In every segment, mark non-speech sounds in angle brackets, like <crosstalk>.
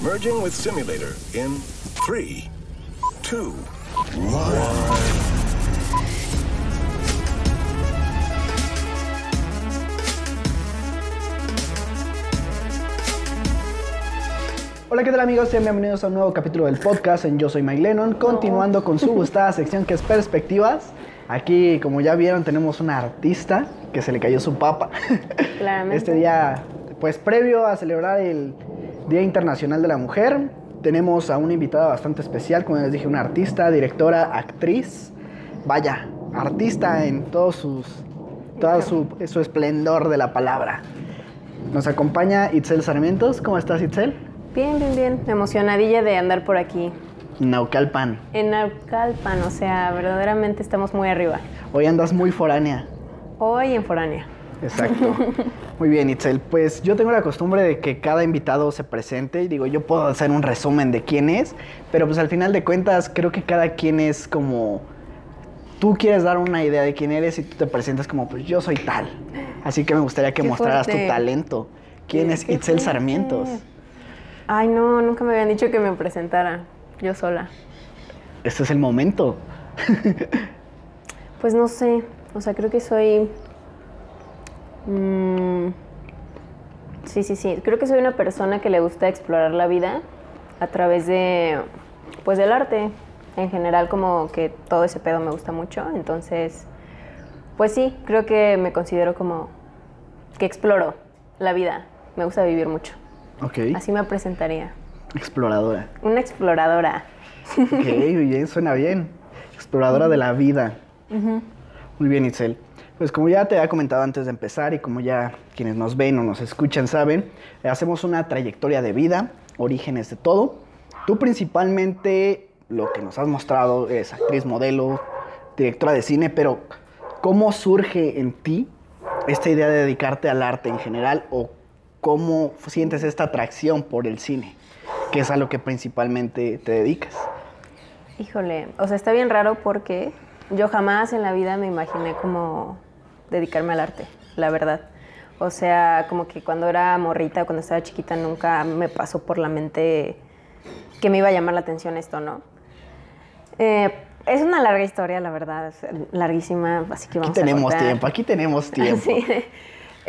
Merging with simulator in 3, 2, 1. Hola, ¿qué tal amigos? Sean bienvenidos a un nuevo capítulo del podcast en Yo Soy Mike Lennon, continuando con su gustada sección que es Perspectivas. Aquí, como ya vieron, tenemos una artista que se le cayó su papa. Claramente. Este día, pues previo a celebrar el Día Internacional de la Mujer, tenemos a una invitada bastante especial, como les dije, una artista, directora, actriz. Vaya, artista en todos sus, todo su, su esplendor de la palabra. Nos acompaña Itzel Sarmientos. ¿Cómo estás, Itzel? Bien, bien, bien. Emocionadilla de andar por aquí. Naucalpan. En Naucalpan, o sea, verdaderamente estamos muy arriba. Hoy andas muy foránea. Hoy en Foránea. Exacto. Muy bien, Itzel. Pues yo tengo la costumbre de que cada invitado se presente y digo, yo puedo hacer un resumen de quién es, pero pues al final de cuentas creo que cada quien es como... Tú quieres dar una idea de quién eres y tú te presentas como, pues yo soy tal. Así que me gustaría que Qué mostraras fuerte. tu talento. ¿Quién es qué Itzel fuerte. Sarmientos? Ay, no, nunca me habían dicho que me presentara yo sola. Este es el momento. <laughs> Pues no sé, o sea, creo que soy... mm, sí, sí, sí, creo que soy una persona que le gusta explorar la vida a través de, pues del arte. En general, como que todo ese pedo me gusta mucho, entonces, pues sí, creo que me considero como que exploro la vida. Me gusta vivir mucho. Ok. Así me presentaría. Exploradora. Una exploradora. Ok, bien, suena bien. Exploradora de la vida. Muy bien, Itzel. Pues como ya te había comentado antes de empezar y como ya quienes nos ven o nos escuchan saben, hacemos una trayectoria de vida, orígenes de todo. Tú principalmente lo que nos has mostrado es actriz, modelo, directora de cine, pero ¿cómo surge en ti esta idea de dedicarte al arte en general o cómo sientes esta atracción por el cine, que es a lo que principalmente te dedicas? Híjole, o sea, está bien raro porque yo jamás en la vida me imaginé como dedicarme al arte, la verdad. O sea, como que cuando era morrita, cuando estaba chiquita, nunca me pasó por la mente que me iba a llamar la atención esto, ¿no? Eh, es una larga historia, la verdad, es larguísima, así que Aquí vamos a tenemos tiempo, aquí tenemos <laughs> tiempo. Sí. <laughs>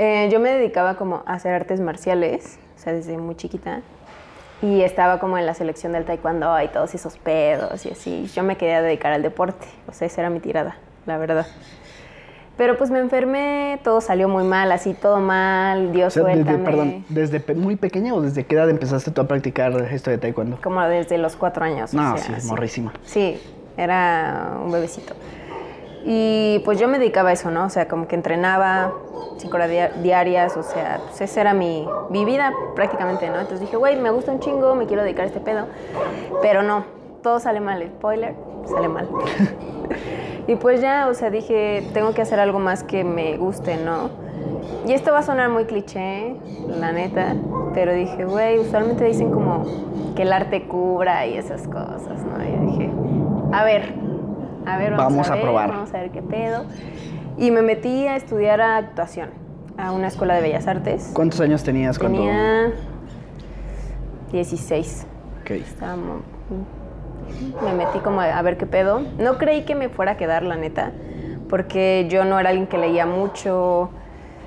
Eh, yo me dedicaba como a hacer artes marciales, o sea, desde muy chiquita. Y estaba como en la selección del taekwondo y todos esos pedos y así. Yo me quería dedicar al deporte, o sea, esa era mi tirada, la verdad. Pero pues me enfermé, todo salió muy mal, así todo mal, O Dios sea, desde, perdón, ¿desde muy pequeña o desde qué edad empezaste tú a practicar esto de taekwondo? Como desde los cuatro años. o No, sea, sí, así. morrísima. Sí, era un bebecito. Y pues yo me dedicaba a eso, ¿no? O sea, como que entrenaba cinco horas dia- diarias, o sea, pues esa era mi, mi vida prácticamente, ¿no? Entonces dije, güey, me gusta un chingo, me quiero dedicar a este pedo. Pero no, todo sale mal, spoiler, sale mal. y pues ya, o sea, dije, tengo que hacer algo más que me guste, ¿no? Y esto va a sonar muy cliché, la neta, pero dije, güey, usualmente dicen como que el arte cubra y esas cosas, ¿no? Y dije, a ver, a ver, vamos, Vamos a ver, probar. Vamos a ver qué pedo. Y me metí a estudiar actuación a una escuela de bellas artes. ¿Cuántos años tenías cuando...? Tenía 16. Ok. Estaba me metí como a ver qué pedo. No creí que me fuera a quedar, la neta, porque yo no era alguien que leía mucho,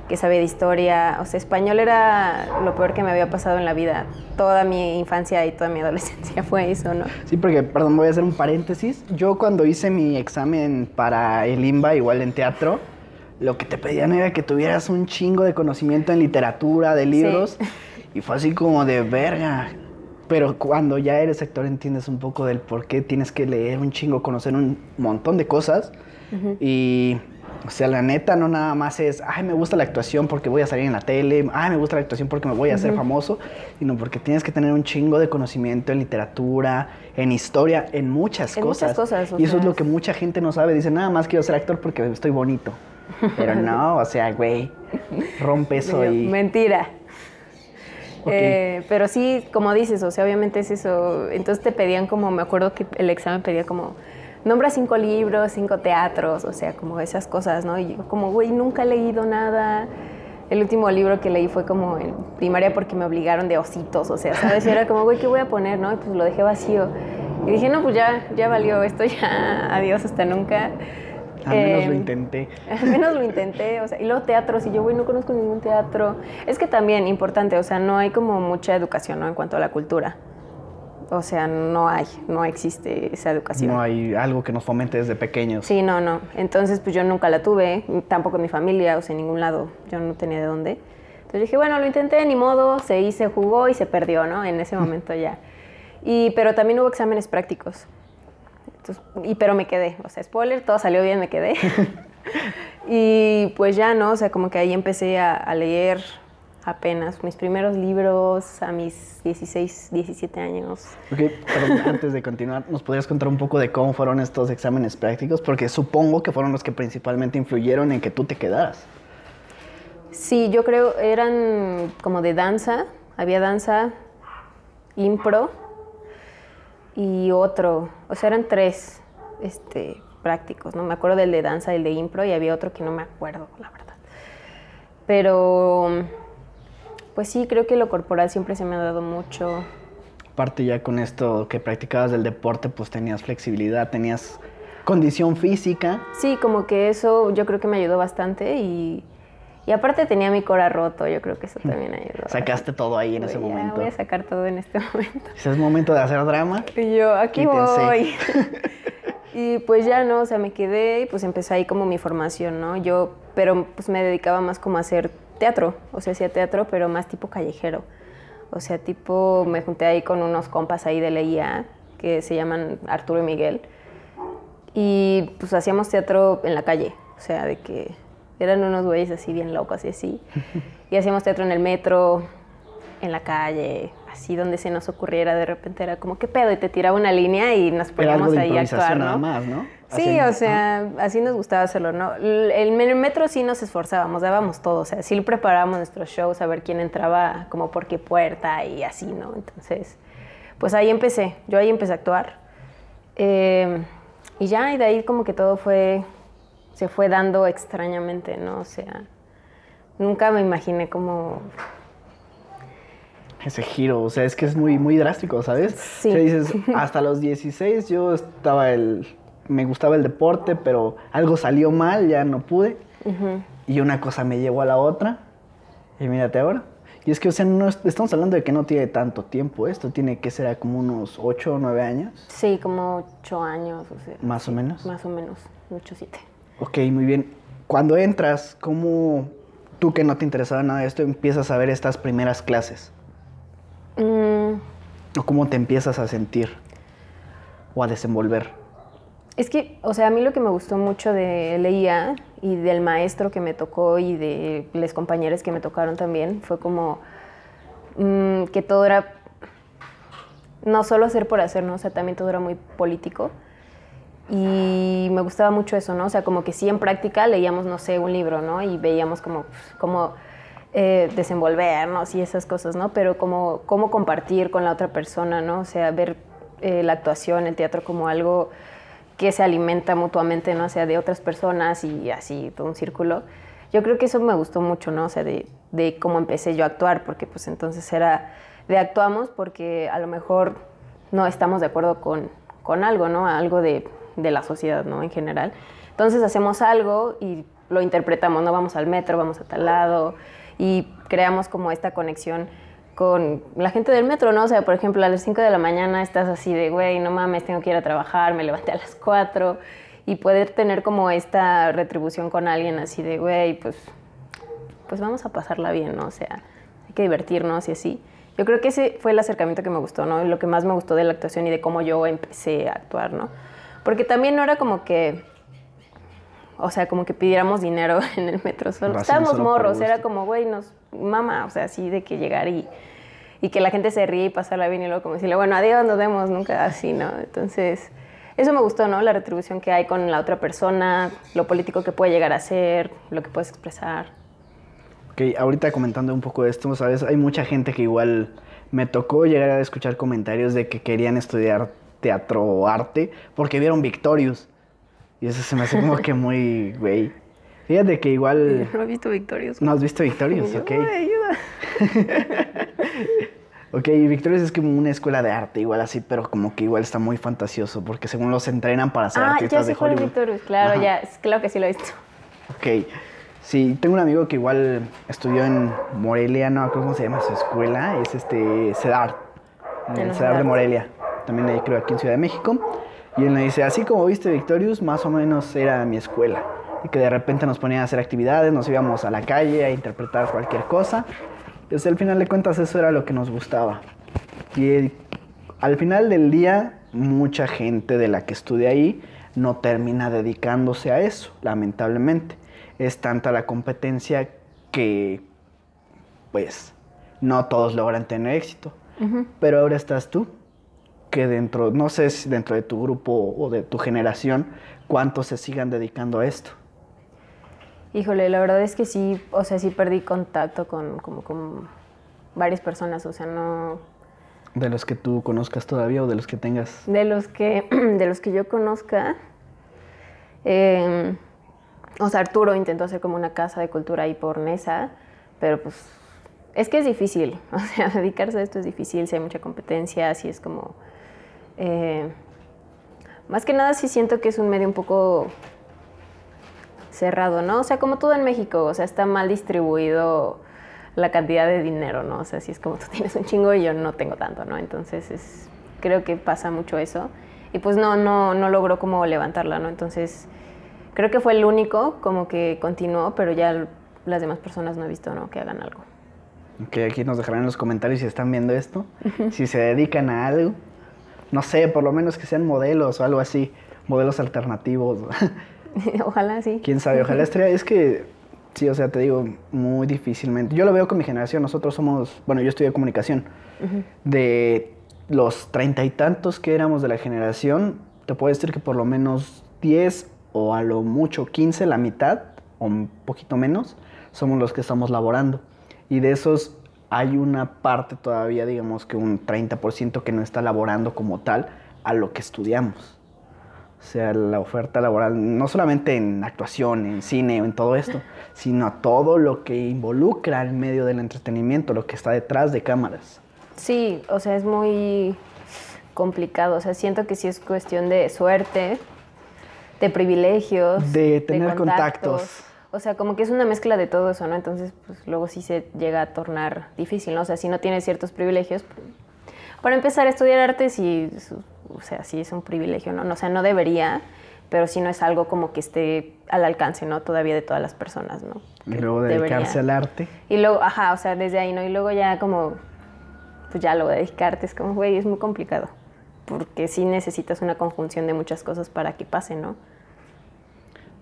que sabía de historia. O sea, español era lo peor que me había pasado en la vida. Toda mi infancia y toda mi adolescencia <laughs> fue eso, ¿no? Sí, porque, perdón, voy a hacer un paréntesis. Yo cuando hice mi examen para el IMBA, igual en teatro, lo que te pedían era que tuvieras un chingo de conocimiento en literatura, de libros, y fue así como de verga. Pero cuando ya eres actor entiendes un poco del por qué tienes que leer un chingo, conocer un montón de cosas. Y, o sea, la neta no nada más es, ay, me gusta la actuación porque voy a salir en la tele, ay, me gusta la actuación porque me voy a hacer famoso, sino porque tienes que tener un chingo de conocimiento en literatura, en historia, en muchas En cosas. muchas cosas, o y eso es lo que mucha gente no sabe. Dice, nada más quiero ser actor porque estoy bonito. Pero <laughs> no, o sea, güey, rompe eso y... Mentira. Ok. Eh, pero sí, como dices, o sea, obviamente es eso. Entonces te pedían como, me acuerdo que el examen pedía como, nombra cinco libros, cinco teatros, o sea, como esas cosas, ¿no? Y yo como, güey, nunca he leído nada. el último libro que leí fue como en primaria porque me obligaron de ositos, o sea, ¿sabes? Y era como, güey, ¿qué voy a poner, no? Y pues lo dejé vacío. Y dije, no, pues ya, ya valió esto, <laughs> ya, adiós, hasta nunca. Al menos Eh, lo intenté. <laughs> Al menos lo intenté, o sea, y luego teatro, si yo, güey, no conozco ningún teatro. Es que también, importante, o sea, no hay como mucha educación, ¿no? En cuanto a la cultura. O sea, no hay, no existe esa educación. No hay algo que nos fomente desde pequeños. Sí, no, no. Entonces, pues yo nunca la tuve, tampoco en mi familia, o sea, en ningún lado. Yo no tenía de dónde. Entonces dije, bueno, lo intenté, ni modo, se hizo, jugó y se perdió, ¿no? En ese <laughs> momento ya. Y, pero también hubo exámenes prácticos. Entonces, y, pero me quedé, o sea, spoiler, todo salió bien, me quedé. <laughs> y pues ya, ¿no? O sea, como que ahí empecé a, a leer apenas mis primeros libros a mis 16, 17 años. Ok, pero antes de continuar, ¿nos podrías contar un poco de cómo fueron estos exámenes prácticos? Porque supongo que fueron los que principalmente influyeron en que tú te quedaras. Sí, yo creo eran como de danza, había danza, impro y otro, o sea, eran tres este, prácticos, ¿no? Me acuerdo del de danza, el de impro y había otro que no me acuerdo, la verdad. Pero, pues sí, creo que lo corporal siempre se me ha dado mucho. Aparte ya con esto que practicabas del deporte, pues tenías flexibilidad, tenías condición física. Sí, como que eso yo creo que me ayudó bastante y, y aparte tenía mi cora roto, yo creo que eso también ayudó. Sacaste todo ahí en ese Voy momento. Voy a sacar todo en este <laughs> momento. Ese es momento de hacer drama. Y yo, aquí voy. <laughs> <laughs> y pues ya no, o sea, me quedé y pues empecé ahí como mi formación, ¿no? Yo, pero pues me dedicaba más como a hacer teatro, o sea, hacía teatro, pero más tipo callejero. O sea, tipo, me junté ahí con unos compas ahí de la IA que se llaman Arturo y Miguel. Y pues hacíamos teatro en la calle, o sea, de que eran unos güeyes así bien locos y así. Y hacíamos teatro en el metro, en la calle, así donde se nos ocurriera, de repente era como, ¿qué pedo? Y te tiraba una línea y nos poníamos ahí a actuar, nada ¿no? más, ¿no? Sí, o sea, así nos gustaba hacerlo, ¿no? En el metro sí nos esforzábamos, dábamos todo, o sea, sí preparábamos nuestros shows, a ver quién entraba como por qué puerta y así, ¿no? Entonces, pues ahí empecé, yo ahí empecé a actuar. Eh, y ya, y de ahí como que todo fue, se fue dando extrañamente, ¿no? O sea, nunca me imaginé como Ese giro, o sea, es que es muy, muy drástico, ¿sabes? Sí. O sea, dices, hasta los 16 yo estaba el... Me gustaba el deporte, pero algo salió mal, ya no pude. Y una cosa me llevó a la otra. Y mírate ahora. Y es que, o sea, no es- estamos hablando de que no tiene tanto tiempo esto. Tiene que ser como unos 8 o 9 años, Sí, como ocho años, o sea. más o menos. Más o menos, ocho, siete. Ok, muy bien. Cuando entras, ¿cómo tú que no te interesaba nada de esto empiezas a ver estas primeras clases? Mm, ¿O cómo te empiezas a sentir? ¿O a desenvolver? es que, o sea, a mí lo que me gustó mucho de LIA y del maestro que me tocó y de los compañeros que me tocaron también fue como mm, que todo era no solo hacer por hacer, ¿no? O sea, también todo era muy político. Y me gustaba mucho eso, ¿no? O sea, como que sí en práctica leíamos, no sé, un libro, ¿no? Y veíamos como, como eh, desenvolvernos y esas cosas, ¿no? Pero como cómo compartir con la otra persona, ¿no? O sea, ver eh, la actuación, el teatro como algo que se alimenta mutuamente, ¿no? O sea, de otras personas y así, todo un círculo. Yo creo que eso me gustó mucho, ¿no? O sea, de, de cómo empecé yo a actuar, porque pues entonces era de actuamos porque a lo mejor no estamos de acuerdo con, con algo, ¿no? Algo de, de la sociedad, ¿no? En general. Entonces hacemos algo y lo interpretamos, ¿no? Vamos al metro, vamos a tal lado y creamos como esta conexión con la gente del metro, ¿no? O sea, por ejemplo, a las 5 de la mañana estás así de, güey, no mames, tengo que ir a trabajar, me levanté a las 4 y poder tener como esta retribución con alguien así de, güey, pues, pues vamos a pasarla bien, ¿no? O sea, hay que divertirnos y así. Yo creo que ese fue el acercamiento que me gustó, ¿no? Lo que más me gustó de la actuación y de cómo yo empecé a actuar, ¿no? Porque también no era como que, o sea, como que pidiéramos dinero <laughs> en el metro. Solo, estábamos solo morros, era como, güey, nos mama, o sea, así de que llegar y, y que la gente se ríe y pasarla bien y luego como decirle, bueno, adiós, nos vemos, nunca así, ¿no? Entonces, eso me gustó, ¿no? La retribución que hay con la otra persona, lo político que puede llegar a ser, lo que puedes expresar. Ok, ahorita comentando un poco de esto, ¿sabes? Hay mucha gente que igual me tocó llegar a escuchar comentarios de que querían estudiar teatro o arte porque vieron Victorious. Y eso se me hace como que muy, güey. Fíjate que igual... <laughs> No he visto Victorious. ¿No has visto Victorious? Ok. "Ay, ayuda. <laughs> Ok, Victorious es como una escuela de arte, igual así, pero como que igual está muy fantasioso, porque según los entrenan para ser Ah, ya artistas de Hollywood. Victorious. Claro, Ajá. ya, claro que sí lo he visto. Ok. Sí, tengo un amigo que igual estudió en Morelia, no, cómo se llama su escuela, es este CEDAR, el CEDAR de. Morelia, también ahí creo aquí en Ciudad de México. Y él me dice, así como viste Victorious, más o menos era mi escuela. Y que de repente nos ponían a hacer actividades, nos íbamos a la calle a interpretar cualquier cosa. Entonces al final de cuentas eso era lo que nos gustaba. Y eh, al final del día, mucha gente de la que estudia ahí no termina dedicándose a eso, lamentablemente. Es tanta la competencia que, pues, no todos logran tener éxito. Pero ahora estás tú, que dentro, no sé si dentro de tu grupo o de tu generación, cuántos se sigan dedicando a esto. Híjole, la verdad es que sí, o sea, sí perdí contacto con, como, con varias personas, o sea, no... De los que tú conozcas todavía o de los que tengas. De los que, <clears throat> de los que yo conozca, eh, o sea, Arturo intentó hacer como una casa de cultura ahí por Nesa, pero pues es que es difícil, <laughs> o sea, dedicarse a esto es difícil, si hay mucha competencia, si es como... eh, más que nada sí siento que es un medio un poco cerrado, ¿no? O sea, como todo en México, o sea, está mal distribuido la cantidad de dinero, ¿no? O sea, si es como tú <laughs> tienes un chingo y yo no tengo tanto, ¿no? Entonces, es, creo que pasa mucho eso. Y pues no, no, no logró como levantarla, ¿no? Entonces, creo que fue el único como que continuó, pero ya las demás personas no he visto, ¿no? Que hagan algo. Que aquí nos dejarán en los comentarios si están viendo esto, si se dedican a algo. No sé, por lo menos que sean modelos o algo así, modelos alternativos. <laughs> Ojalá sí. Quién sabe, ojalá <laughs> estaría. Es que, sí, o sea, te digo, muy difícilmente. Yo lo veo con mi generación. Nosotros somos, bueno, yo estudié comunicación. De los treinta y tantos que éramos de la generación, te puedo decir que por lo menos 10 o a lo mucho 15, la mitad o un poquito menos, somos los que estamos laborando. Y de esos hay una parte todavía, digamos que un 30% que no está laborando como tal a lo que estudiamos. O sea, la oferta laboral, no solamente en actuación, en cine o en todo esto, <laughs> sino a todo lo que involucra el medio del entretenimiento, lo que está detrás de cámaras. Sí, o sea, es muy complicado. O sea, siento que sí es cuestión de suerte, de privilegios, De tener contactos. O sea, como que es una mezcla de todo eso, ¿no? Entonces, pues luego sí se llega a tornar difícil, ¿no? O sea, si no tienes ciertos privilegios, pues, para empezar a estudiar arte, sí, o sea, sí es un privilegio, ¿no? O sea, no debería, pero sí no es algo como que esté al alcance, ¿no? Todavía de todas las personas, ¿no? Y luego dedicarse debería. al arte. Y luego, ajá, o sea, desde ahí, ¿no? Y luego ya como, pues ya luego dedicarte es como, güey, es muy complicado. Porque sí necesitas una conjunción de muchas cosas para que pase, ¿no?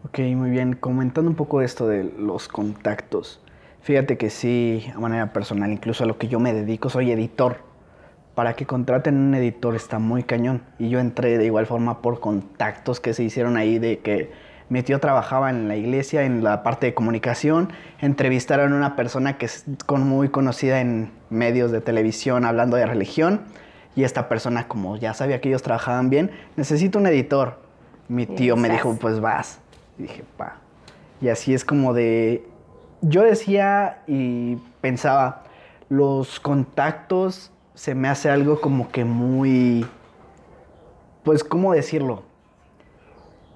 Ok, muy bien. Comentando un poco esto de los contactos. Fíjate que sí, a manera personal, incluso a lo que yo me dedico, soy editor. Para que contraten un editor está muy cañón. Y yo entré de igual forma por contactos que se hicieron ahí de que mi tío trabajaba en la iglesia, en la parte de comunicación. Entrevistaron a una persona que es con- muy conocida en medios de televisión hablando de religión. Y esta persona, como ya sabía que ellos trabajaban bien, necesito un editor. Mi tío me dijo, pues vas. Y dije, pa. Y así es como de... Yo decía y pensaba, los contactos se me hace algo como que muy... Pues, ¿cómo decirlo?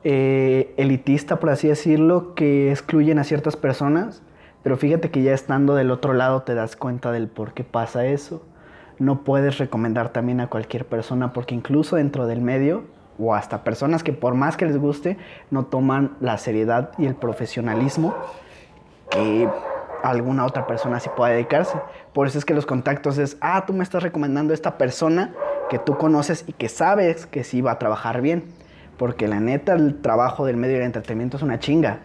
Eh, elitista, por así decirlo, que excluyen a ciertas personas. Pero fíjate que ya estando del otro lado te das cuenta del por qué pasa eso. No puedes recomendar también a cualquier persona porque incluso dentro del medio o hasta personas que por más que les guste no toman la seriedad y el profesionalismo que alguna otra persona sí pueda dedicarse. Por eso es que los contactos es, ah, tú me estás recomendando a esta persona que tú conoces y que sabes que sí va a trabajar bien. Porque la neta, el trabajo del medio del entretenimiento es una chinga,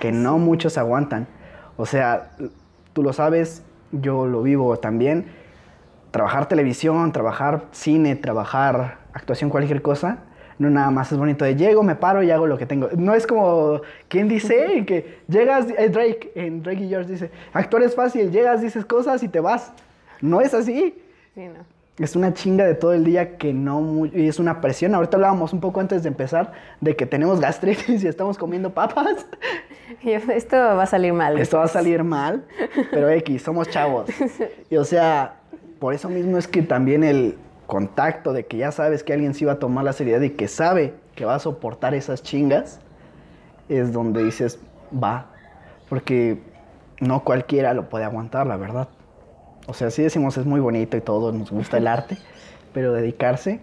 que no muchos aguantan. O sea, tú lo sabes, yo lo vivo también. Trabajar televisión, trabajar cine, trabajar actuación, cualquier cosa, no nada más es bonito de llego, me paro y hago lo que tengo. No es como, ¿quién dice? que llegas, eh, Drake, en Drake y George dice, actuar es fácil, llegas, dices cosas y te vas. No es así. Sí, no. Es una chinga de todo el día que no y es una presión. Ahorita hablábamos un poco antes de empezar de que tenemos gastritis <laughs> y estamos comiendo papas. <laughs> Esto va a salir mal. Esto va a salir <laughs> mal, pero X, somos chavos. Y o sea, por eso mismo es que también el contacto de que ya sabes que alguien sí va a tomar la seriedad y que sabe que va a soportar esas chingas, es donde dices, va. Porque no cualquiera lo puede aguantar, la verdad. O sea, sí decimos es muy bonito y todo, nos gusta el arte, pero dedicarse,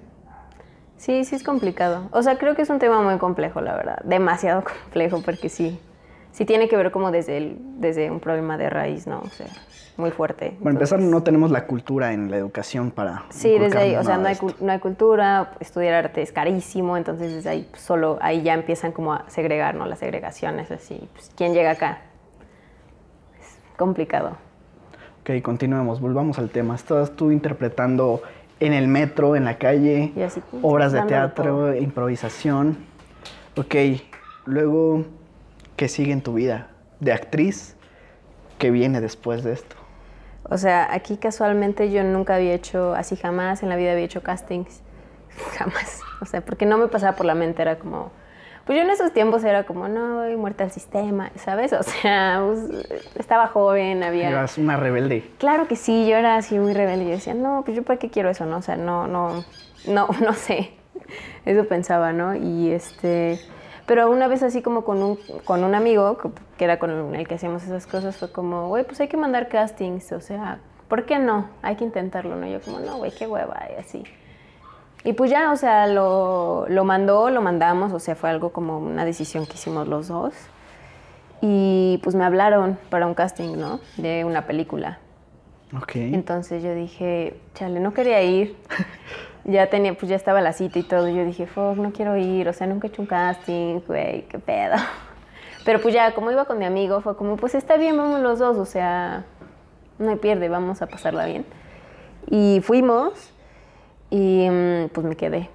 Sí, sí es complicado. O sea, creo que es un tema muy complejo, la verdad. Demasiado <laughs> complejo porque sí. Sí tiene que ver como desde, el, desde un problema de raíz, ¿no? O sea, muy fuerte. para empezar, no tenemos la cultura en la educación para... Sí, desde ahí, o sea, no hay, no hay cultura, estudiar arte es carísimo, entonces desde ahí pues, solo, ahí ya empiezan como a segregar, ¿no? Las segregaciones, así, pues, ¿quién llega acá? Es complicado. Ok, continuemos, volvamos al tema. Estabas tú interpretando en el metro, en la calle, así, obras de teatro, improvisación. Ok, luego, ¿qué sigue en tu vida? De actriz, ¿qué viene después de esto? O sea, aquí casualmente yo nunca había hecho, así jamás en la vida había hecho castings. <laughs> Jamás. O sea, porque no me pasaba por la mente, era como... Pues yo en esos tiempos era como, no, voy muerta al sistema, ¿sabes? <laughs> O sea, pues, estaba joven, había... Eras una rebelde. Claro que sí, yo era así muy rebelde. Yo decía, no, pues yo para qué quiero eso, ¿no? O sea, no, no, no, <laughs> no sé. Eso pensaba, ¿no? Y este. Pero una vez así como con un, con un amigo, que- era con el que hacíamos esas cosas, fue como, güey, pues hay que mandar castings, o sea, ¿por qué no? Hay que intentarlo, ¿no? Yo como, no, güey, qué hueva, y así. Y pues ya, o sea, lo, lo mandó, lo mandamos, o sea, fue algo como una decisión que hicimos los dos. Y pues me hablaron para un casting, ¿no? De una película. Ok. Entonces yo dije, chale, no quería ir. <laughs> Ya tenía, pues ya estaba la cita y todo. Yo dije, fuck, no quiero ir. O sea, nunca he hecho un casting, güey, qué pedo. <laughs> Pero pues ya, como iba con mi amigo, fue como, pues está bien, vamos los dos. O sea, no hay pierde, vamos a pasarla bien. Y fuimos y mm, pues me quedé.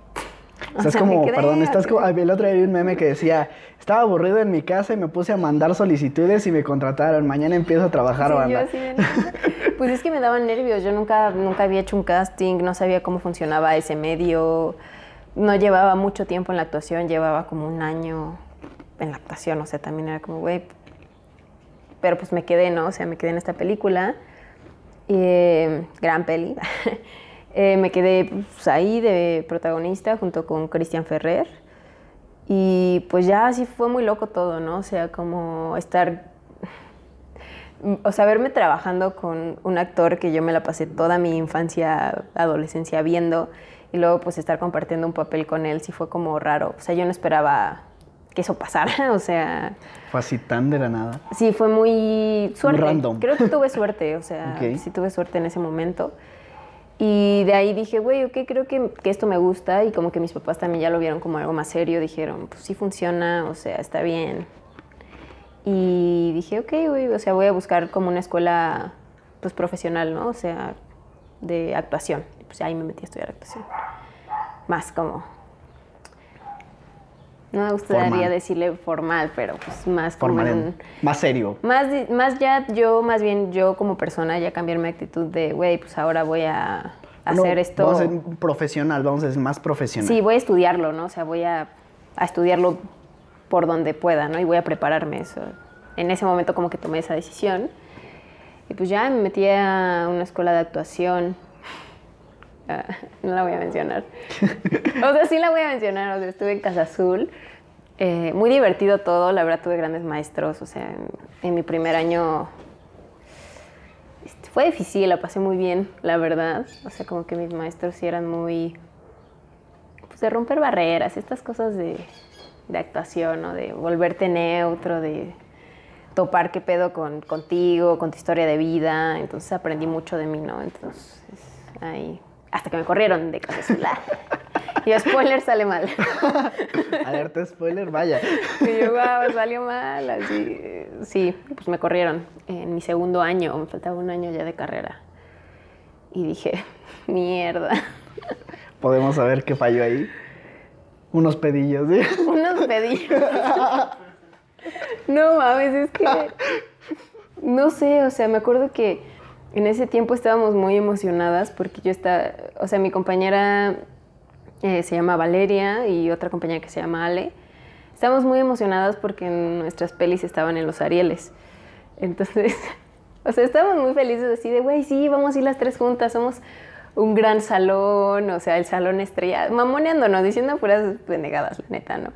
O sea, me como, perdón, estás como, el otro día vi un meme que decía, estaba aburrido en mi casa y me puse a mandar solicitudes y me contrataron, mañana empiezo a trabajar, Sí, yo banda. <laughs> Pues es que me daban nervios. Yo nunca, nunca había hecho un casting, no sabía cómo funcionaba ese medio. No llevaba mucho tiempo en la actuación, llevaba como un año en la actuación. O sea, también era como, güey. Pero pues me quedé, ¿no? O sea, me quedé en esta película. eh, gran peli. <laughs> Eh, me quedé pues, ahí de protagonista junto con Cristian Ferrer. Y pues ya así fue muy loco todo, ¿no? O sea, como estar o sea, verme trabajando con un actor que yo me la pasé toda mi infancia, adolescencia viendo, y luego pues estar compartiendo un papel con él sí fue como raro. O sea, yo no esperaba que eso pasara, <laughs> o sea, Fue así tan de la nada. sí fue muy suerte. random. Creo que tuve suerte, o sea, <laughs> Ok. sí tuve suerte en ese momento. Y de ahí dije, güey, ok, creo que, esto me gusta y como que mis papás también ya lo vieron como algo más serio, dijeron, pues sí funciona, o sea, está bien. Y dije, ok, güey, o sea, voy a buscar como una escuela pues profesional, ¿no? O sea, de actuación. Pues ahí me metí a estudiar actuación. Más como... No me gustaría Formal. decirle formal, pero pues más como Formal, en más serio. más, más ya yo, más bien yo como persona, ya cambiar mi actitud de, güey, pues ahora voy a No, hacer esto. Vamos a ser profesional, vamos a ser más profesional. Sí, voy a estudiarlo, ¿no? O sea, voy a, a estudiarlo por donde pueda, ¿no? Y voy a prepararme eso. En ese momento como que tomé esa decisión. Y pues ya me metí a una escuela de actuación. <laughs> No la voy a mencionar. o sea, sí la voy a mencionar. O sea, estuve en Casa Azul. Eh, muy divertido todo. La verdad, tuve grandes maestros. O sea, en, en mi primer año este, fue difícil, la pasé muy bien, la verdad. O sea, como que mis maestros sí eran muy pues, de romper barreras, estas cosas de, de actuación, ¿no? De volverte neutro, de topar qué pedo con, contigo, con tu historia de vida. Entonces aprendí mucho de mí, ¿no? Entonces, ahí, hasta que me corrieron de casa azul. Y spoiler sale mal. <laughs> Alerta spoiler, vaya. Y yo, wow, salió mal, así. eh, Sí, pues me corrieron en mi segundo año, me faltaba un año ya de carrera. Y dije, <laughs> mierda. Podemos saber qué falló ahí. Unos pedillos, ¿sí? <laughs> Unos pedillos. No mames, es que. No sé, o sea, me acuerdo que en ese tiempo estábamos muy emocionadas porque yo estaba, o sea, mi compañera eh, se llama Valeria y otra compañera que se llama Ale. Estábamos muy emocionadas porque nuestras pelis estaban en los Arieles. Entonces, <laughs> o sea, estábamos muy felices así de, güey, sí, vamos a ir las tres juntas, somos un gran salón, o sea, el salón estrella, mamoneándonos, diciendo puras pendejadas, la neta, ¿no?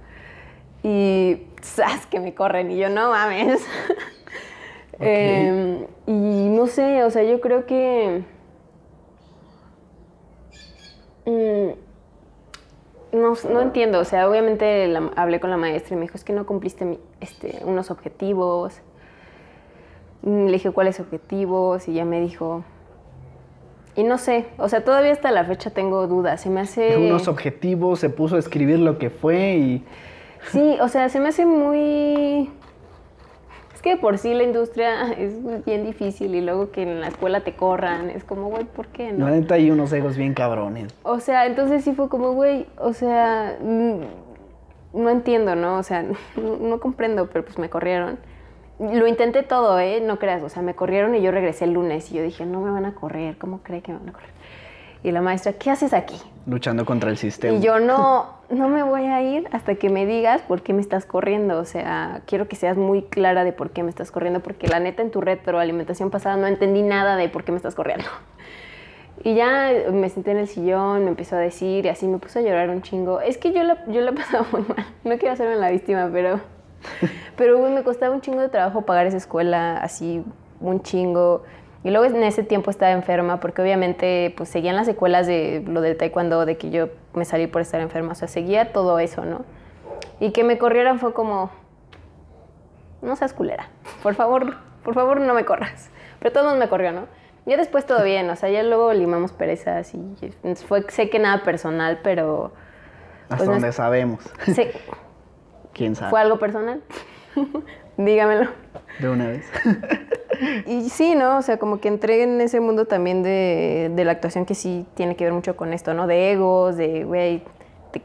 Y, ¡zas! que me corren y yo, no mames. <laughs> Em, y no sé, o sea, yo creo que... Mm, no, no, entiendo, o sea, obviamente hablé con la maestra y me dijo, es que no cumpliste este, unos objetivos. Mm, le dije, ¿cuáles objetivos? Y ya me dijo, y no sé, o sea, todavía hasta la fecha tengo dudas. Se me hace. Unos objetivos, se puso a escribir lo que fue y. Sí, o sea, se me hace muy. Es que por sí la industria <laughs> es bien difícil y luego que en la escuela te corran, es como, güey, ¿por qué no? La neta hay unos egos bien cabrones. O sea, entonces sí fue como, güey, o sea, mm, no entiendo, ¿no? O sea, <laughs> no comprendo, pero pues me corrieron. Lo intenté todo, ¿eh? No creas, o sea, me corrieron y yo regresé el lunes y yo dije, no me van a correr, ¿cómo cree que me van a correr? Y la maestra, ¿qué haces aquí? Luchando contra el sistema. Y yo no, no me voy a ir hasta que me digas por qué me estás corriendo. O sea, quiero que seas muy clara de por qué me estás corriendo, porque la neta en tu retroalimentación pasada no entendí nada de por qué me estás corriendo. <laughs> Y ya me senté en el sillón, me empezó a decir y así me puse a llorar un chingo. Es que yo la, yo la <laughs> he pasado muy mal. No quiero hacerme la víctima, pero <laughs> Pero me costaba un chingo de trabajo pagar esa escuela, así un chingo. Y luego en ese tiempo estaba enferma porque obviamente pues seguían las secuelas de lo del taekwondo, de que yo me salí por estar enferma, o sea, seguía todo eso, ¿no? Y que me corrieran fue como, no seas culera, por favor, por favor no me corras. Pero todo me corrió, ¿no? Ya después todo bien, o sea, ya luego limamos perezas y fue, sé que nada personal, pero... Hasta pues, donde sabemos. Sí, <laughs> ¿Quién sabe? ¿Fue algo personal? <laughs> Dígamelo. De una vez. <laughs> y sí, ¿no? O sea, como que entré en ese mundo también de, de, la actuación que sí tiene que ver mucho con esto, ¿no? De egos, de, güey,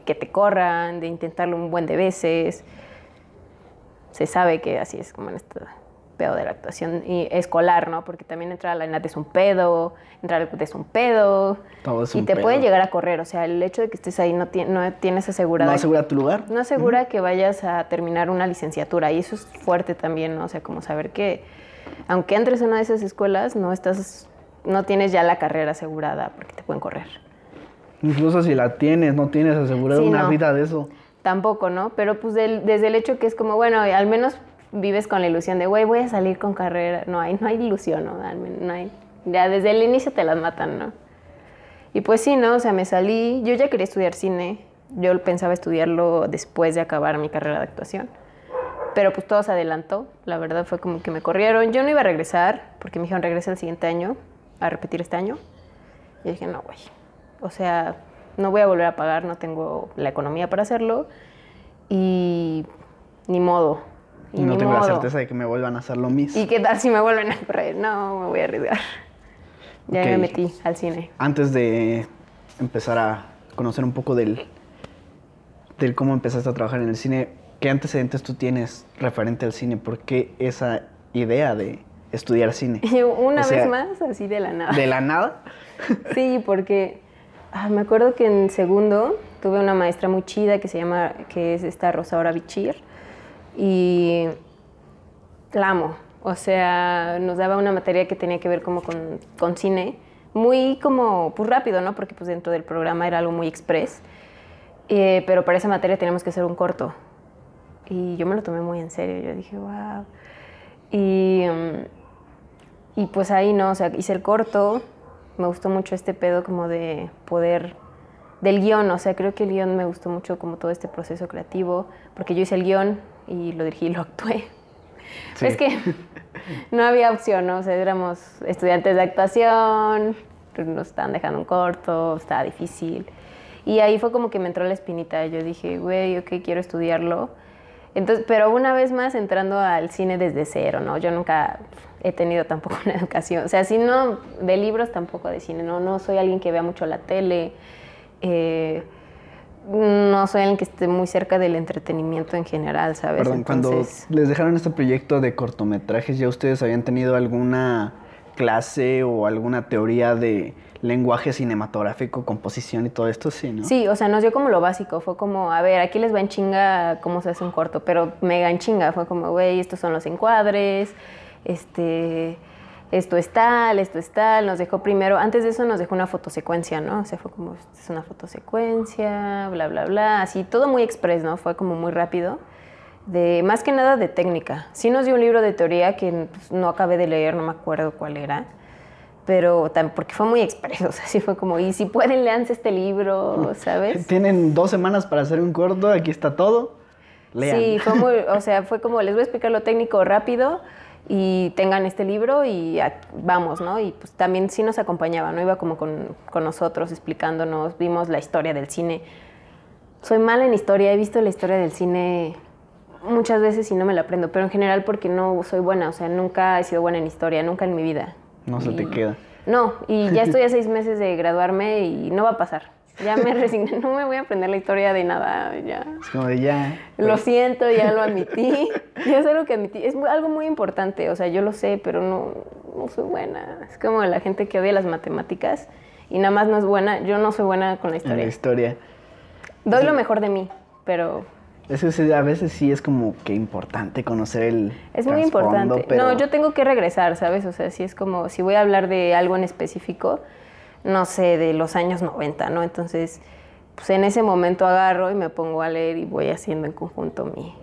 que te corran, de intentarlo un buen de veces. Se sabe que así es como en esta pedo de la actuación y escolar, ¿no? Porque también entrar a la ENAT es un pedo, entrar al es un pedo. Todo es y te pueden llegar a correr. O sea, el hecho de que estés ahí no, no tienes asegurado. ¿No asegura tu lugar? No asegura que vayas a terminar una licenciatura. Y eso es fuerte también, ¿no? O sea, como saber que aunque entres en una de esas escuelas, no estás, no tienes ya la carrera asegurada porque te pueden correr. Incluso si la tienes, no tienes asegurada una vida de eso. Tampoco, ¿no? Pero pues desde el hecho que es como, bueno, al menos vives con la ilusión de, güey, voy a salir con carrera. No hay, no hay ilusión, ¿no? no hay, ya desde el inicio te las matan, ¿no? Y pues sí, ¿no? O sea, me salí, yo ya quería estudiar cine, yo pensaba estudiarlo después de acabar mi carrera de actuación. Pero pues todo se adelantó, la verdad fue como que me corrieron. Yo no iba a regresar, porque me dijeron regresa el siguiente año, a repetir este año. Y dije, no, güey. O sea, no voy a volver a pagar, no tengo la economía para hacerlo. Y ni modo, y no tengo la certeza de que me vuelvan a hacer lo mismo. ¿Y qué tal si me vuelven a correr? No, me voy a arriesgar. Ya me metí al cine. Antes de empezar a conocer un poco del, del cómo empezaste a trabajar en el cine, ¿qué antecedentes tú tienes referente al cine? ¿Por qué esa idea de estudiar cine? <laughs> Una vez más, así de la nada. ¿De la nada? <laughs> sí, porque ah, me acuerdo que en segundo tuve una maestra muy chida que se llama, que es esta Rosaura Bichir y la amo. O sea, nos daba una materia que tenía que ver como con, con cine, muy como, pues rápido, ¿no? Porque pues dentro del programa era algo muy express. Eh, pero para esa materia teníamos que hacer un corto. Y yo me lo tomé muy en serio. Yo dije, wow. Y, y pues ahí, ¿no? O sea, hice el corto. Me gustó mucho este pedo como de poder del guion, o sea, creo que el guion me gustó mucho como todo este proceso creativo, porque yo hice el guion y lo dirigí y lo actué. Es que no había opción, ¿no? O sea, éramos estudiantes de actuación, nos estaban dejando un corto, estaba difícil. Y ahí fue como que me entró la espinita, yo dije, güey, ok, quiero estudiarlo. Entonces, pero una vez más entrando al cine desde cero, ¿no? Yo nunca he tenido tampoco <laughs> una educación, o sea, si no de libros, tampoco de cine, ¿no? No soy alguien que vea mucho la tele, eh, no soy alguien que esté muy cerca del entretenimiento en general, ¿sabes? Perdón, cuando les dejaron este proyecto de cortometrajes, ¿ya ustedes habían tenido alguna clase o alguna teoría de lenguaje cinematográfico, composición y todo esto, sí, ¿no? Sí, o sea, nos dio como lo básico. Fue como, a ver, aquí les va en chinga cómo se hace un corto, pero mega en chinga. Fue como, güey, estos son los encuadres, este, esto es tal, esto es tal. Nos dejó primero, antes de eso nos dejó una fotosecuencia, ¿no? O sea, fue como, "Esta es una fotosecuencia, bla, bla, bla. Así, todo muy express, ¿no? Fue como muy rápido. De, más que nada de técnica. Sí nos dio un libro de teoría que pues, no acabé de leer, no me acuerdo cuál era pero porque fue muy expreso, <laughs> o sea, sí fue como, y si pueden, leanse este libro, <laughs> ¿sabes? Tienen dos semanas para hacer un corto, aquí está todo. Lean. Sí, fue muy, o sea, fue como, les voy a explicar lo técnico rápido y tengan este libro y vamos, ¿no? Y pues también sí nos acompañaba, ¿no? Iba como con, con nosotros explicándonos, vimos la historia del cine. Soy mala en historia, he visto la historia del cine muchas veces y no me la aprendo, pero en general porque no soy buena, o sea, nunca he sido buena en historia, nunca en mi vida. No se te Y- queda. No, y ya estoy a seis meses de graduarme y no va a pasar. Ya me <laughs> resigné, no me voy a aprender la historia de nada, ya. Es como de ya. Lo siento, ya lo admití. <laughs> Ya es algo que admití. Es algo muy importante, o sea, yo lo sé, pero no, no soy buena. Es como la gente que odia las matemáticas y nada más no es buena. Yo no soy buena con la En la historia. historia. Doy lo mejor de mí, pero Es que sí, a veces sí es como que importante conocer el. es muy importante. pero- No, yo tengo que regresar, ¿sabes? O sea, si es como, si voy a hablar de algo en específico, no sé, de los años 90, ¿no? Entonces, pues en ese momento agarro y me pongo a leer y voy haciendo en conjunto mi,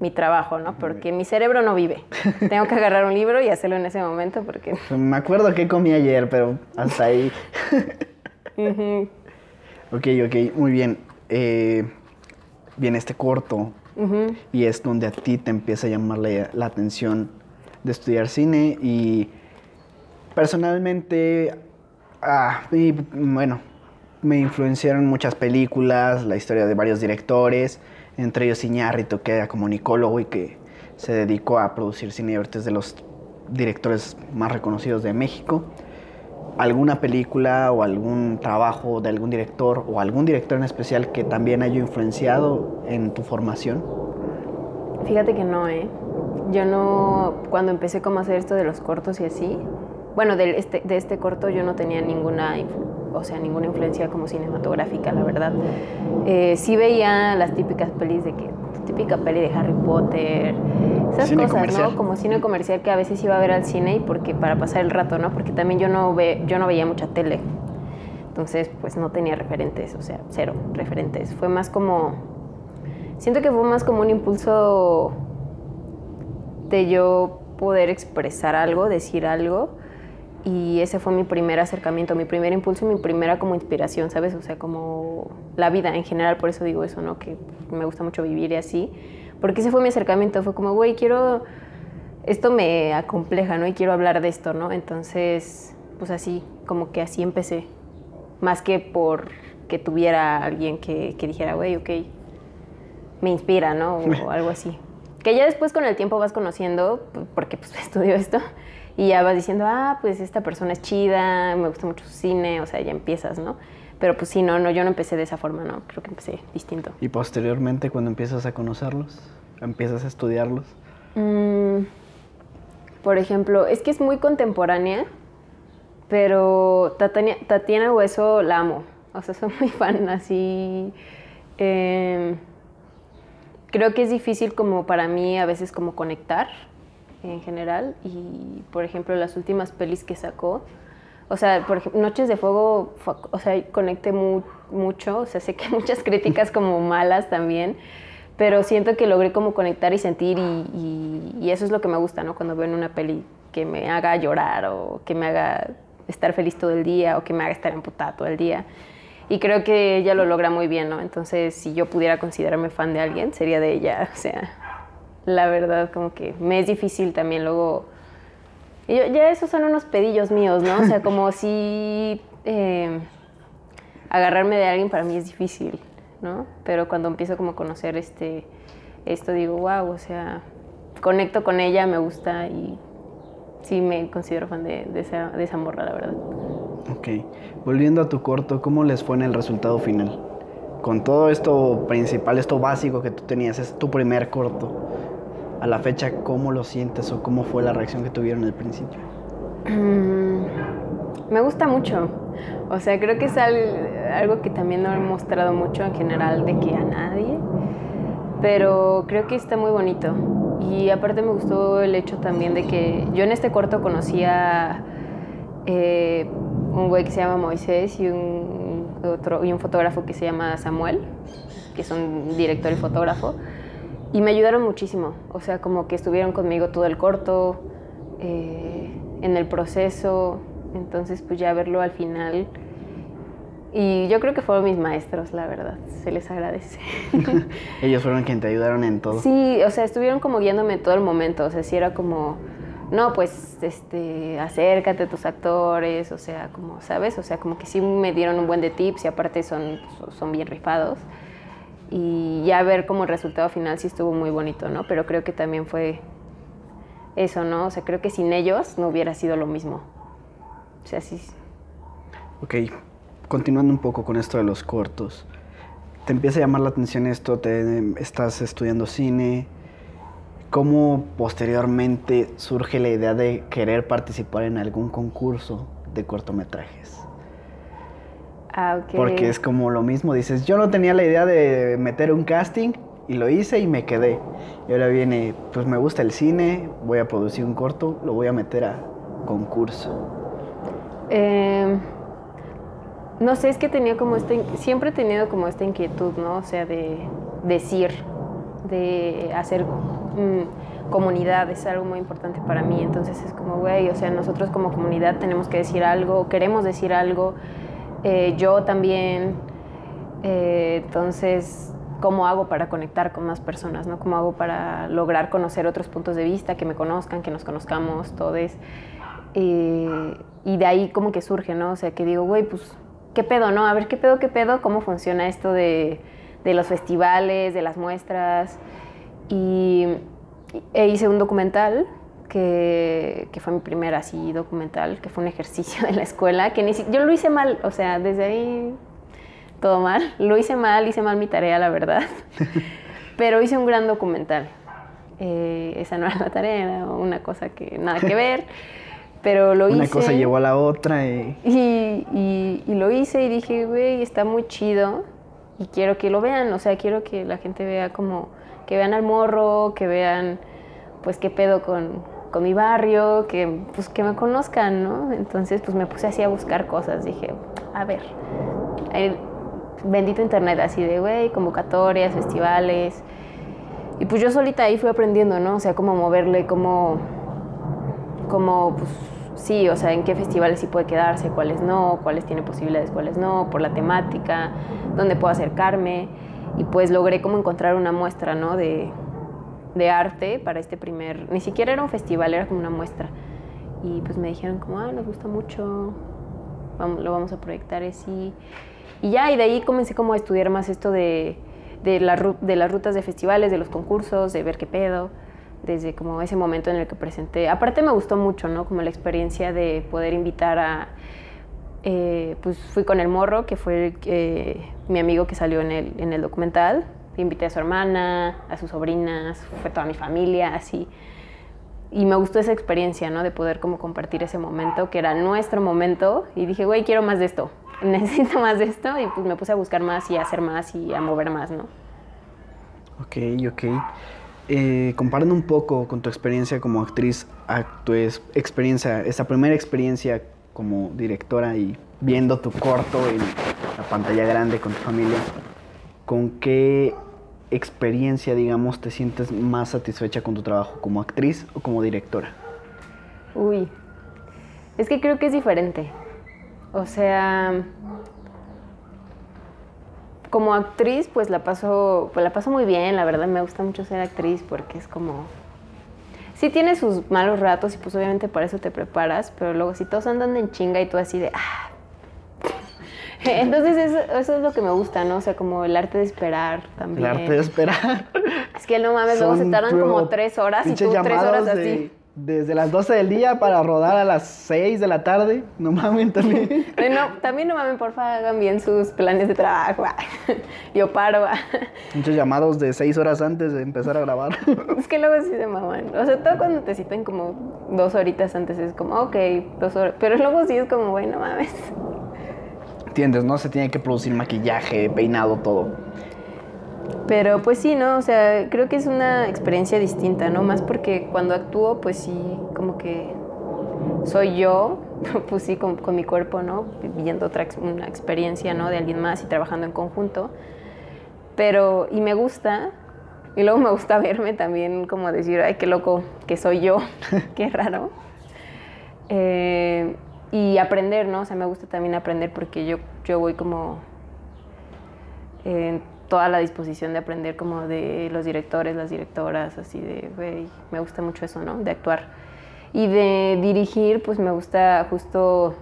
mi trabajo, ¿no? Porque mi cerebro no vive. <laughs> Tengo que agarrar un libro y hacerlo en ese momento porque... Me acuerdo que comí ayer, pero hasta ahí. <laughs> Ok, ok, muy bien. Eh, viene este corto y es donde a ti te empieza a llamar la, la atención de estudiar cine y personalmente, ah, y, bueno, me influenciaron muchas películas, la historia de varios directores, entre ellos Iñárritu, que era comunicólogo y que se dedicó a producir cine es de los directores más reconocidos de México. ¿Alguna película o algún trabajo de algún director o algún director en especial que también haya influenciado en tu formación? Fíjate que no, ¿eh? Yo no, cuando empecé como a hacer esto de los cortos y así, bueno, de este, de este corto yo no tenía ninguna, o sea, ninguna influencia como cinematográfica, la verdad. Eh, sí veía las típicas pelis de que, típica peli de Harry Potter, esas Cine cosas, comercial. ¿no? Como cine comercial que a veces iba a ver al cine y porque para pasar el rato, ¿no? Porque también yo no, ve, yo no veía mucha tele. Entonces, pues no tenía referentes, o sea, cero referentes. Fue más como Siento que fue más como un impulso de yo poder expresar algo, decir algo. Y ese fue mi primer acercamiento, mi primer impulso y mi primera como inspiración, ¿sabes? O sea, como la vida en general, por eso digo eso, ¿no? Que me gusta mucho vivir y así. Porque ese fue mi acercamiento, fue como, güey, quiero... Esto me acompleja, ¿no? Y quiero hablar de esto, ¿no? Entonces, pues así, como que así empecé. Más que por que tuviera alguien que, que dijera, güey, ok, me inspira, ¿no? O <laughs> algo así. Que ya después con el tiempo vas conociendo, porque pues <laughs> estudio esto, y ya vas diciendo, ah, pues esta persona es chida, me gusta mucho su cine, o sea, ya empiezas, ¿no? Pero pues sí, no, no, yo no empecé de esa forma, no, creo que empecé distinto. Y posteriormente, cuando empiezas a conocerlos, empiezas a estudiarlos. Mm, por ejemplo, es que es muy contemporánea, pero Tatiana, Tatiana Hueso la amo. O sea, soy muy fan, así. eh, creo que es difícil como para mí a veces como conectar en general. Y, por ejemplo, las últimas pelis que sacó, o sea, por Noches de Fuego, fue- o sea, conecté mu- mucho. O sea, sé que <laughs> muchas críticas como malas también, pero siento que logré como conectar y sentir y, eso es lo que me gusta, ¿no? Cuando veo en una peli que me haga llorar o que me haga estar feliz todo el día o que me haga estar emputada todo el día. Y creo que ella lo logra muy bien, ¿no? Entonces, si yo pudiera considerarme fan de alguien, sería de ella. <laughs> O sea, la verdad, como que me es difícil también luego... y yo- ya esos son unos pedillos míos, ¿no? O sea, como <laughs> si eh, agarrarme de alguien para mí es difícil, ¿no? Pero cuando empiezo como a conocer este, esto, digo, wow, o sea, conecto con ella, me gusta y sí me considero fan de, de esa, de esa morra, la verdad. Ok. Volviendo a tu corto, ¿cómo les fue en el resultado final? Con todo esto principal, esto básico que tú tenías, es tu primer corto. A la fecha, ¿cómo lo sientes o cómo fue la reacción que tuvieron al principio? Mm, me gusta mucho. O sea, creo que es algo que también no he mostrado mucho en general de que a nadie. Pero creo que está muy bonito. Y aparte me gustó el hecho también de que yo en este corto conocía eh, un güey que se llama Moisés y un, otro, y un fotógrafo que se llama Samuel, que son director y fotógrafo. Y me ayudaron muchísimo. O sea, como que estuvieron conmigo todo el corto, eh, en el proceso. Entonces, pues ya verlo al final. Y yo creo que fueron mis maestros, la verdad. Se les agradece. <laughs> <laughs> Ellos fueron quienes te ayudaron en todo. Sí, o sea, estuvieron como guiándome todo el momento. O sea, sí era como, no, pues, este, acércate a tus actores. O sea, como, ¿sabes? O sea, como que sí me dieron un buen de tips y aparte son, son bien rifados. Y ya ver como resultado final sí estuvo muy bonito, ¿no? Pero creo que también fue eso, ¿no? O sea, creo que sin ellos no hubiera sido lo mismo. O sea, sí. Ok, continuando un poco con esto de los cortos, ¿te empieza a llamar la atención esto? Te, ¿Estás estudiando cine? ¿Cómo posteriormente surge la idea de querer participar en algún concurso de cortometrajes? Ah, ok. Porque es como lo mismo, dices, yo no tenía la idea de meter un casting y lo hice y me quedé. Y ahora viene, pues me gusta el cine, voy a producir un corto, lo voy a meter a concurso. Eh, no sé, es que tenía como este, siempre he tenido como esta inquietud, ¿no? O sea, de decir, de hacer mm, comunidad, es algo muy importante para mí. Entonces es como, güey, o sea, nosotros como comunidad tenemos que decir algo, queremos decir algo, eh, yo también. Eh, entonces, ¿cómo hago para conectar con más personas, ¿no? ¿Cómo hago para lograr conocer otros puntos de vista, que me conozcan, que nos conozcamos todos? Eh, y de ahí como que surge, ¿no? O sea, que digo, güey, pues ¿qué pedo, no? A ver, ¿qué pedo, qué pedo? ¿Cómo funciona esto de, los festivales, de las muestras? Y e hice un documental que, fue mi primer así documental, que fue un ejercicio de la escuela, que ni yo lo hice mal, o sea, desde ahí todo mal. Lo hice mal, hice mal mi tarea, la verdad. <laughs> Pero hice un gran documental. Eh, esa no era la tarea, era una cosa que nada que ver. pero lo hice. Una cosa llevó a la otra y... Y, lo hice y dije, güey, está muy chido y quiero que lo vean, o sea, quiero que la gente vea como, que vean al morro, que vean, pues, qué pedo con, con mi barrio, que, pues, que me conozcan, ¿no? Entonces, pues, me puse así a buscar cosas, dije, a ver, bendito internet, así de, güey, convocatorias, festivales, y pues yo solita ahí fui aprendiendo, ¿no? O sea, cómo moverle, cómo, cómo, pues, sí, o sea, en qué festivales sí puede quedarse, cuáles no, cuáles tiene posibilidades, cuáles no, por la temática, dónde puedo acercarme. Y pues logré como encontrar una muestra, ¿no? De, de arte para este primer, ni siquiera era un festival, era como una muestra. Y pues me dijeron como, ah, nos gusta mucho, vamos, lo vamos a proyectar así. Y ya, y de ahí comencé como a estudiar más esto de, de, la, de las rutas de festivales, de los concursos, de ver qué pedo desde como ese momento en el que presenté. Aparte me gustó mucho, ¿no? Como la experiencia de poder invitar a... Eh, pues fui con el morro, que fue eh, mi amigo que salió en el, en el documental. Invité a su hermana, a sus sobrinas, fue toda mi familia, así. Y me gustó esa experiencia, ¿no? De poder como compartir ese momento, que era nuestro momento. Y dije, güey, quiero más de esto. <laughs> Necesito más de esto. Y pues me puse a buscar más y a hacer más y a mover más, ¿no? Ok, ok eh, comparando un poco con tu experiencia como actriz a tu experiencia, esa primera experiencia como directora y viendo tu corto en la pantalla grande con tu familia, ¿con qué experiencia, digamos, te sientes más satisfecha con tu trabajo como actriz o como directora? Uy, es que creo que es diferente. O sea, como actriz, pues la paso, pues la paso muy bien, la verdad me gusta mucho ser actriz porque es como... Sí tiene sus malos ratos y pues obviamente por eso te preparas, pero luego si todos andan en chinga y tú así de... Ah". Entonces eso, es lo que me gusta, ¿no? O sea, como el arte de esperar también. El arte de esperar. Es que no mames, luego se tardan como tres horas y tú tres horas así. desde las 12 del día para rodar a las 6 de la tarde. No mames, también. <laughs> No, también no mames, porfa, hagan bien sus planes de trabajo. <laughs> Yo paro. Muchos llamados de 6 horas antes de empezar a grabar. <laughs> Es que luego sí se maman. O sea, todo cuando te citan como dos horitas antes es como, ok, dos horas. Pero luego sí es como, bueno, mames. Entiendes, ¿no? Se tiene que producir maquillaje, peinado, todo. Pero pues sí, ¿no? O sea, creo que es una experiencia distinta, ¿no? Más porque cuando actúo, pues sí, como que soy yo, <laughs> pues sí, con, con mi cuerpo, ¿no? Viviendo otra una experiencia, ¿no? De alguien más y trabajando en conjunto. Pero, y me gusta, y luego me gusta <laughs> verme también, como decir, ay, qué loco que soy yo, <laughs> qué raro. Eh, y aprender, ¿no? O sea, me gusta también aprender porque yo, yo voy como toda la disposición de aprender como de los directores, las directoras, así de, güey, me gusta mucho eso, ¿no? De actuar. Y de dirigir, pues me gusta justo,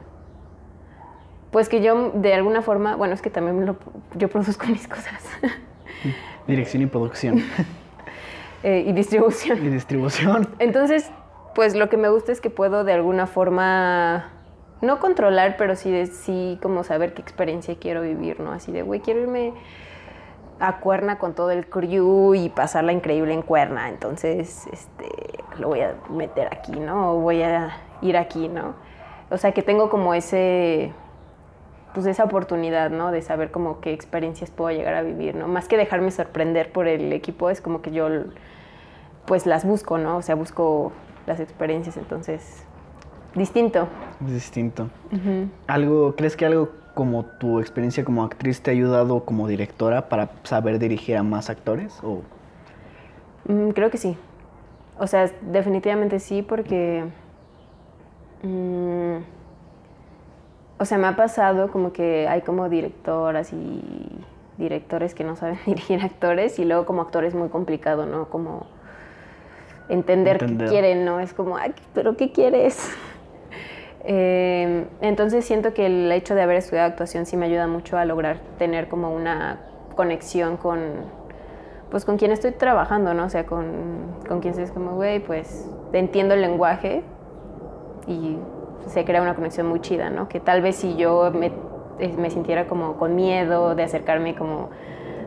pues que yo de alguna forma, bueno, es que también lo, yo produzco <laughs> mis cosas. Dirección y producción. <laughs> Eh, y distribución. Y distribución. Entonces, pues lo que me gusta es que puedo de alguna forma no controlar, pero sí, de, sí como saber qué experiencia quiero vivir, ¿no? Así de, güey, quiero irme a Cuerna con todo el crew y pasarla increíble en Cuerna. Entonces, este, lo voy a meter aquí, ¿no? O voy a ir aquí, ¿no? O sea, que tengo como ese, pues esa oportunidad, ¿no? De saber como qué experiencias puedo llegar a vivir, ¿no? Más que dejarme sorprender por el equipo, es como que yo, pues las busco, ¿no? O sea, busco las experiencias, entonces, distinto. Distinto. ¿Algo, crees que algo como tu experiencia como actriz te ha ayudado como directora para saber dirigir a más actores? O? Mm, creo que sí. O sea, definitivamente sí, porque... Mm, o sea, me ha pasado como que hay como directoras y directores que no saben <laughs> dirigir actores y luego como actores muy complicado, ¿no? Como entender, entender. qué quieren, ¿no? Es como, ay, pero ¿qué quieres? Eh, entonces siento que el hecho de haber estudiado actuación sí me ayuda mucho a lograr tener como una conexión con, pues con quien estoy trabajando, ¿no? O sea, con, con quien es como, güey, pues entiendo el lenguaje y se crea una conexión muy chida, ¿no? Que tal vez si yo me, me sintiera como con miedo de acercarme como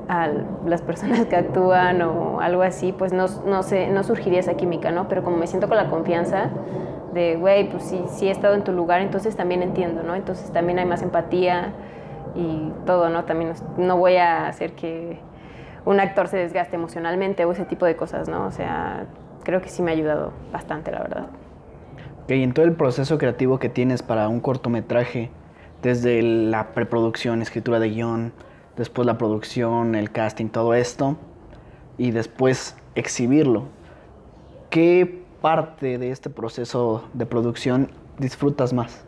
a las personas que actúan o algo así, pues no, no, sé, no surgiría esa química, ¿no? Pero como me siento con la confianza, de, güey, pues sí, sí he estado en tu lugar, entonces también entiendo, ¿no? Entonces también hay más empatía y todo, ¿no? También no voy a hacer que un actor se desgaste emocionalmente o ese tipo de cosas, ¿no? O sea, creo que sí me ha ayudado bastante, la verdad. Ok, en todo el proceso creativo que tienes para un cortometraje, desde la preproducción, escritura de guion, después la producción, el casting, todo esto, y después exhibirlo, ¿qué parte de este proceso de producción disfrutas más?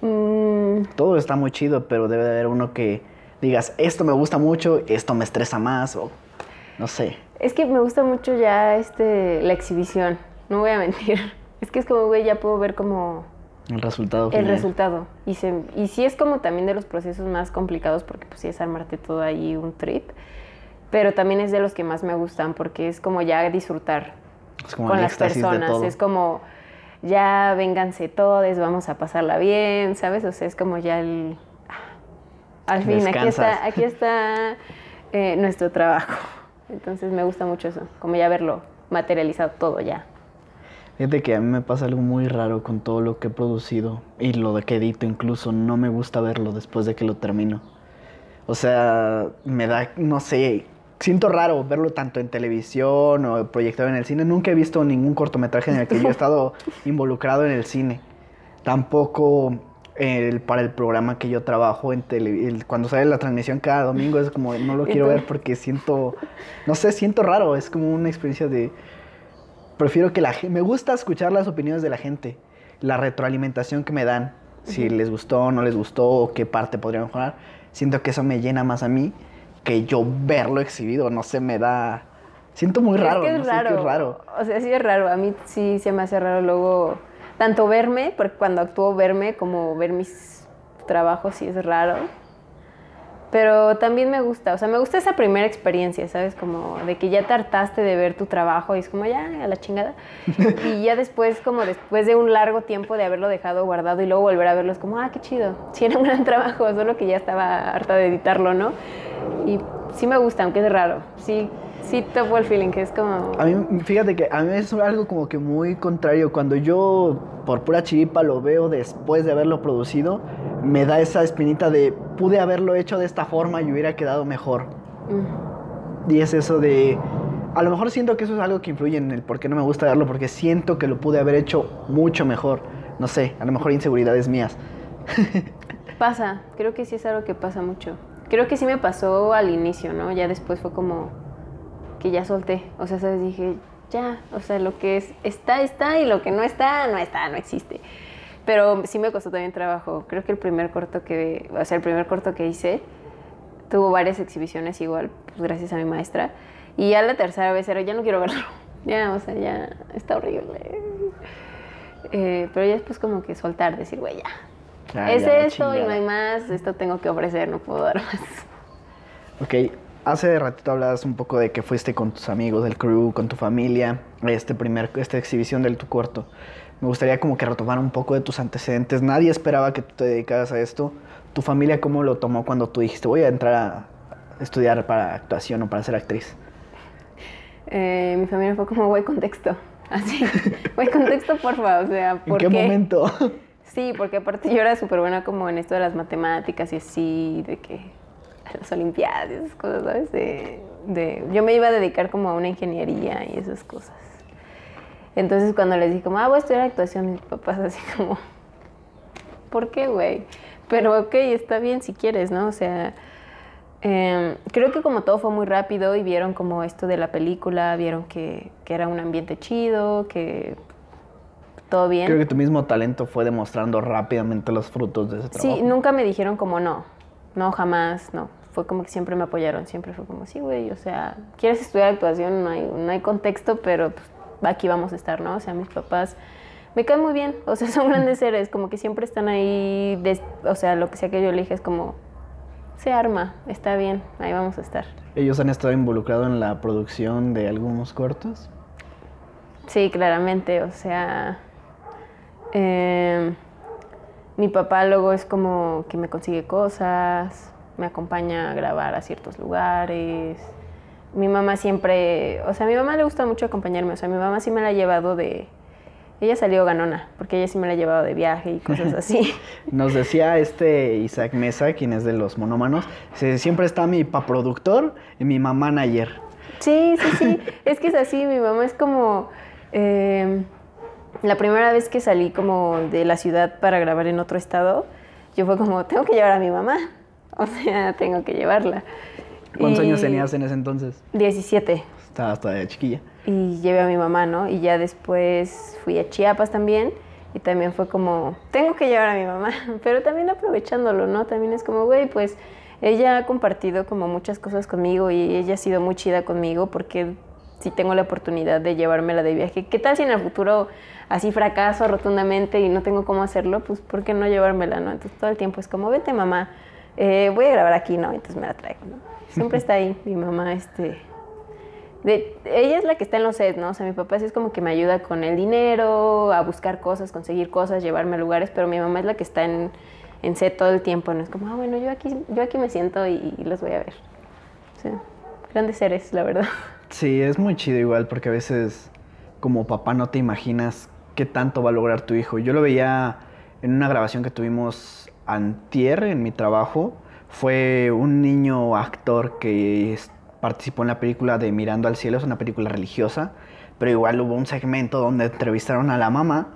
Mm. Todo está muy chido, pero debe de haber uno que digas, esto me gusta mucho, esto me estresa más, o no sé. Es que me gusta mucho ya este, la exhibición, no voy a <laughs> mentir. Es que es como, güey, ya puedo ver como... El resultado. El resultado. Y, se, y sí es como también de los procesos más complicados porque pues sí es armarte todo ahí un trip, pero también es de los que más me gustan porque es como ya disfrutar con las personas. Es como, ya vénganse todos, vamos a pasarla bien, ¿sabes? O sea, es como ya el... Ah, al fin, aquí está, aquí está eh, nuestro trabajo. Entonces me gusta mucho eso, como ya verlo materializado todo ya. Fíjate que a mí me pasa algo muy raro con todo lo que he producido y lo de que edito incluso. No me gusta verlo después de que lo termino. O sea, me da, no sé, siento raro verlo tanto en televisión o proyectado en el cine. Nunca he visto ningún cortometraje en el que yo he <laughs> estado involucrado en el cine. Tampoco el, para el programa que yo trabajo en tele, cuando sale la transmisión cada domingo es como no lo quiero ver porque siento no sé siento raro es como una experiencia de prefiero que la gente me gusta escuchar las opiniones de la gente la retroalimentación que me dan si les gustó o no les gustó o qué parte podría mejorar siento que eso me llena más a mí que yo verlo exhibido, no sé, me da... Siento muy raro. Es que es raro. raro. O sea, sí es raro. A mí sí se me hace raro luego, tanto verme, porque cuando actúo verme, como ver mis trabajos sí es raro. Pero también me gusta, o sea, me gusta esa primera experiencia, ¿sabes? Como de que ya te hartaste de ver tu trabajo y es como ya, a la chingada. <laughs> y ya después, como después de un largo tiempo de haberlo dejado guardado y luego volver a verlo, es como, ah, qué chido. Sí, era un gran <laughs> trabajo, solo que ya estaba harta de editarlo, ¿no? Y sí me gusta, aunque es raro. Sí, sí topo el feeling, que es como... A mí, fíjate que a mí es algo como que muy contrario. Cuando yo por pura chiripa lo veo después de haberlo producido, me da esa espinita de pude haberlo hecho de esta forma y hubiera quedado mejor. Mm. Y es eso de... A lo mejor siento que eso es algo que influye en el por qué no me gusta verlo, porque siento que lo pude haber hecho mucho mejor. No sé, a lo mejor inseguridades mías. <laughs> Pasa, creo que sí es algo que pasa mucho. Creo que sí me pasó al inicio, ¿no? Ya después fue como que ya solté. O sea, ¿sabes? Dije, ya, o sea, lo que es, está, está, y lo que no está, no está, no existe. Pero sí me costó también trabajo. Creo que el primer corto que, o sea, el primer corto que hice tuvo varias exhibiciones igual, pues gracias a mi maestra. Y ya la tercera vez era, ya no quiero verlo. <laughs> Ya, o sea, ya está horrible. Eh, pero ya después como que soltar, decir, güey, ya. Es ya, esto y no hay más, esto tengo que ofrecer, no puedo dar más. Ok, hace ratito hablabas un poco de que fuiste con tus amigos del crew, con tu familia, este primer, esta exhibición del tu corto. Me gustaría como que retomar un poco de tus antecedentes. Nadie esperaba que tú te dedicaras a esto. ¿Tu familia cómo lo tomó cuando tú dijiste voy a entrar a estudiar para actuación o para ser actriz? Eh, mi familia fue como, güey, contexto. <laughs> Así, güey, contexto, porfa, o sea, ¿En ¿por qué, momento? Sí, porque aparte yo era súper buena como en esto de las matemáticas y así, de que <laughs> las olimpiadas y esas cosas, ¿sabes? De, de- yo me iba a dedicar como a una ingeniería y esas cosas. Entonces cuando les dije como, ah, voy a estudiar actuación, mis papás así <laughs> como, ¿por qué, güey? Pero ok, está bien si quieres, ¿no? O sea, em, creo que como todo fue muy rápido y vieron como esto de la película, vieron que, que era un ambiente chido, que todo bien. Creo que tu mismo talento fue demostrando rápidamente los frutos de ese trabajo. Sí, nunca me dijeron como no, no, jamás, no. Fue como que siempre me apoyaron, siempre fue como, sí, güey, o sea, quieres estudiar actuación, no hay, no hay contexto, pero pues, aquí vamos a estar, ¿no? O sea, mis papás me caen muy bien, o sea, <laughs> son grandes seres, como que siempre están ahí, o sea, lo que sea que yo elija es como, se arma, está bien, ahí vamos a estar. ¿Ellos han estado involucrados en la producción de algunos cortos? Sí, claramente, o sea, eh, mi papá luego es como que me consigue cosas, me acompaña a grabar a ciertos lugares. Mi mamá siempre, o sea, a mi mamá le gusta mucho acompañarme, o sea, mi mamá sí me la ha llevado de... Ella salió ganona, porque ella sí me la ha llevado de viaje y cosas <laughs> así. Nos decía este Isaac Mesa, quien es de los monómanos, siempre está mi paproductor y mi mamá manager. Sí, sí, sí. <laughs> Es que es así, mi mamá es como... eh, la primera vez que salí como de la ciudad para grabar en otro estado, yo fue como, tengo que llevar a mi mamá. <laughs> O sea, tengo que llevarla. ¿Cuántos Y- años tenías en ese entonces? 17. Estabas todavía chiquilla. Y llevé a mi mamá, ¿no? Y ya después fui a Chiapas también. Y también fue como, tengo que llevar a mi mamá. <laughs> Pero también aprovechándolo, ¿no? También es como, güey, pues ella ha compartido como muchas cosas conmigo y ella ha sido muy chida conmigo porque si tengo la oportunidad de llevármela de viaje, ¿qué tal si en el futuro así fracaso rotundamente y no tengo cómo hacerlo? Pues ¿por qué no llevármela, no? Entonces todo el tiempo es como, vete mamá, eh, voy a grabar aquí, ¿no? Entonces me la traigo, ¿no? Siempre está ahí mi mamá, este... De, ella es la que está en los sets, ¿no? O sea, mi papá sí es como que me ayuda con el dinero, a buscar cosas, conseguir cosas, llevarme a lugares, pero mi mamá es la que está en, en set todo el tiempo, ¿no? Es como, ah, bueno, yo aquí, yo aquí me siento y, y los voy a ver. O sea, grandes seres, la verdad. Sí, es muy chido igual porque a veces como papá no te imaginas qué tanto va a lograr tu hijo. Yo lo veía en una grabación que tuvimos antier en mi trabajo. Fue un niño actor que participó en la película de Mirando al Cielo, es una película religiosa, pero igual hubo un segmento donde entrevistaron a la mamá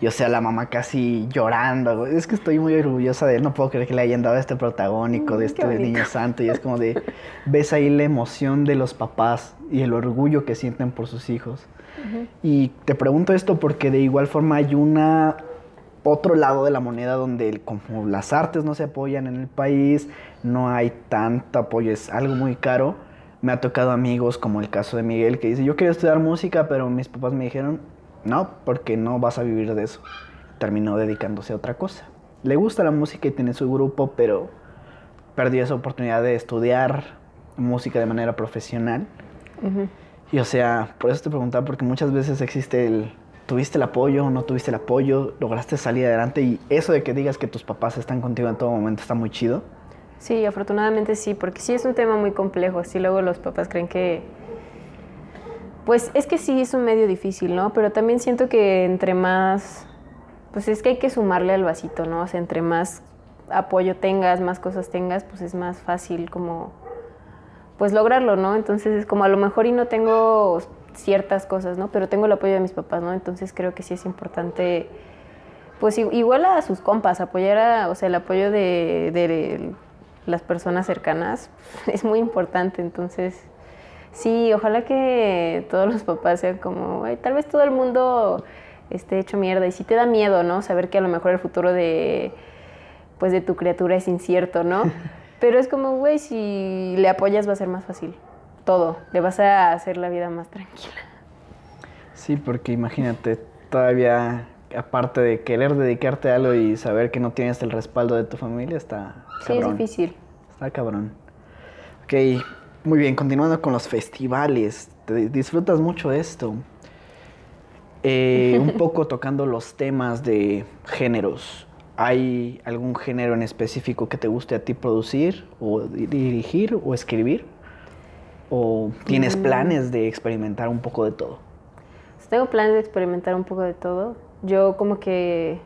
y o sea, la mamá casi llorando. Es que estoy muy orgullosa de él, no puedo creer que le hayan dado este protagónico de Mm, qué este niño santo y es como de ves ahí la emoción de los papás y el orgullo que sienten por sus hijos. Y te pregunto esto porque de igual forma hay una otro lado de la moneda donde el- como las artes no se apoyan en el país, no hay tanto apoyo, es algo muy caro. Me ha tocado amigos como el caso de Miguel que dice, yo quería estudiar música, pero mis papás me dijeron, no, porque no vas a vivir de eso. Terminó dedicándose a otra cosa. Le gusta la música y tiene su grupo, pero perdió esa oportunidad de estudiar música de manera profesional. Y o sea, por eso te preguntaba, porque muchas veces existe el, ¿tuviste el apoyo o no tuviste el apoyo? ¿Lograste salir adelante? Y eso de que digas que tus papás están contigo en todo momento está muy chido. Sí, afortunadamente sí, porque sí es un tema muy complejo. Sí, luego los papás creen que... Pues es que sí es un medio difícil, ¿no? Pero también siento que entre más... Pues es que hay que sumarle al vasito, ¿no? O sea, entre más apoyo tengas, más cosas tengas, pues es más fácil como... Pues lograrlo, ¿no? Entonces es como a lo mejor y no tengo ciertas cosas, ¿no? Pero tengo el apoyo de mis papás, ¿no? Entonces creo que sí es importante, pues igual a sus compas, apoyar a, o sea, el apoyo de, de las personas cercanas <laughs> es muy importante. Entonces, sí, ojalá que todos los papás sean como, tal vez todo el mundo esté hecho mierda. Y si te da miedo, ¿no? Saber que a lo mejor el futuro de, pues, de tu criatura es incierto, ¿no? <laughs> Pero es como, güey, si le apoyas va a ser más fácil. Todo. Le vas a hacer la vida más tranquila. Sí, porque imagínate, todavía aparte de querer dedicarte a algo y saber que no tienes el respaldo de tu familia, está Sí, es difícil. Está cabrón. Ok, muy bien, continuando con los festivales. Te disfrutas mucho esto. Eh, un <laughs> poco tocando los temas de géneros. ¿Hay algún género en específico que te guste a ti producir o dirigir o escribir? ¿O tienes mm. planes de experimentar un poco de todo? Tengo planes de experimentar un poco de todo. Yo como que...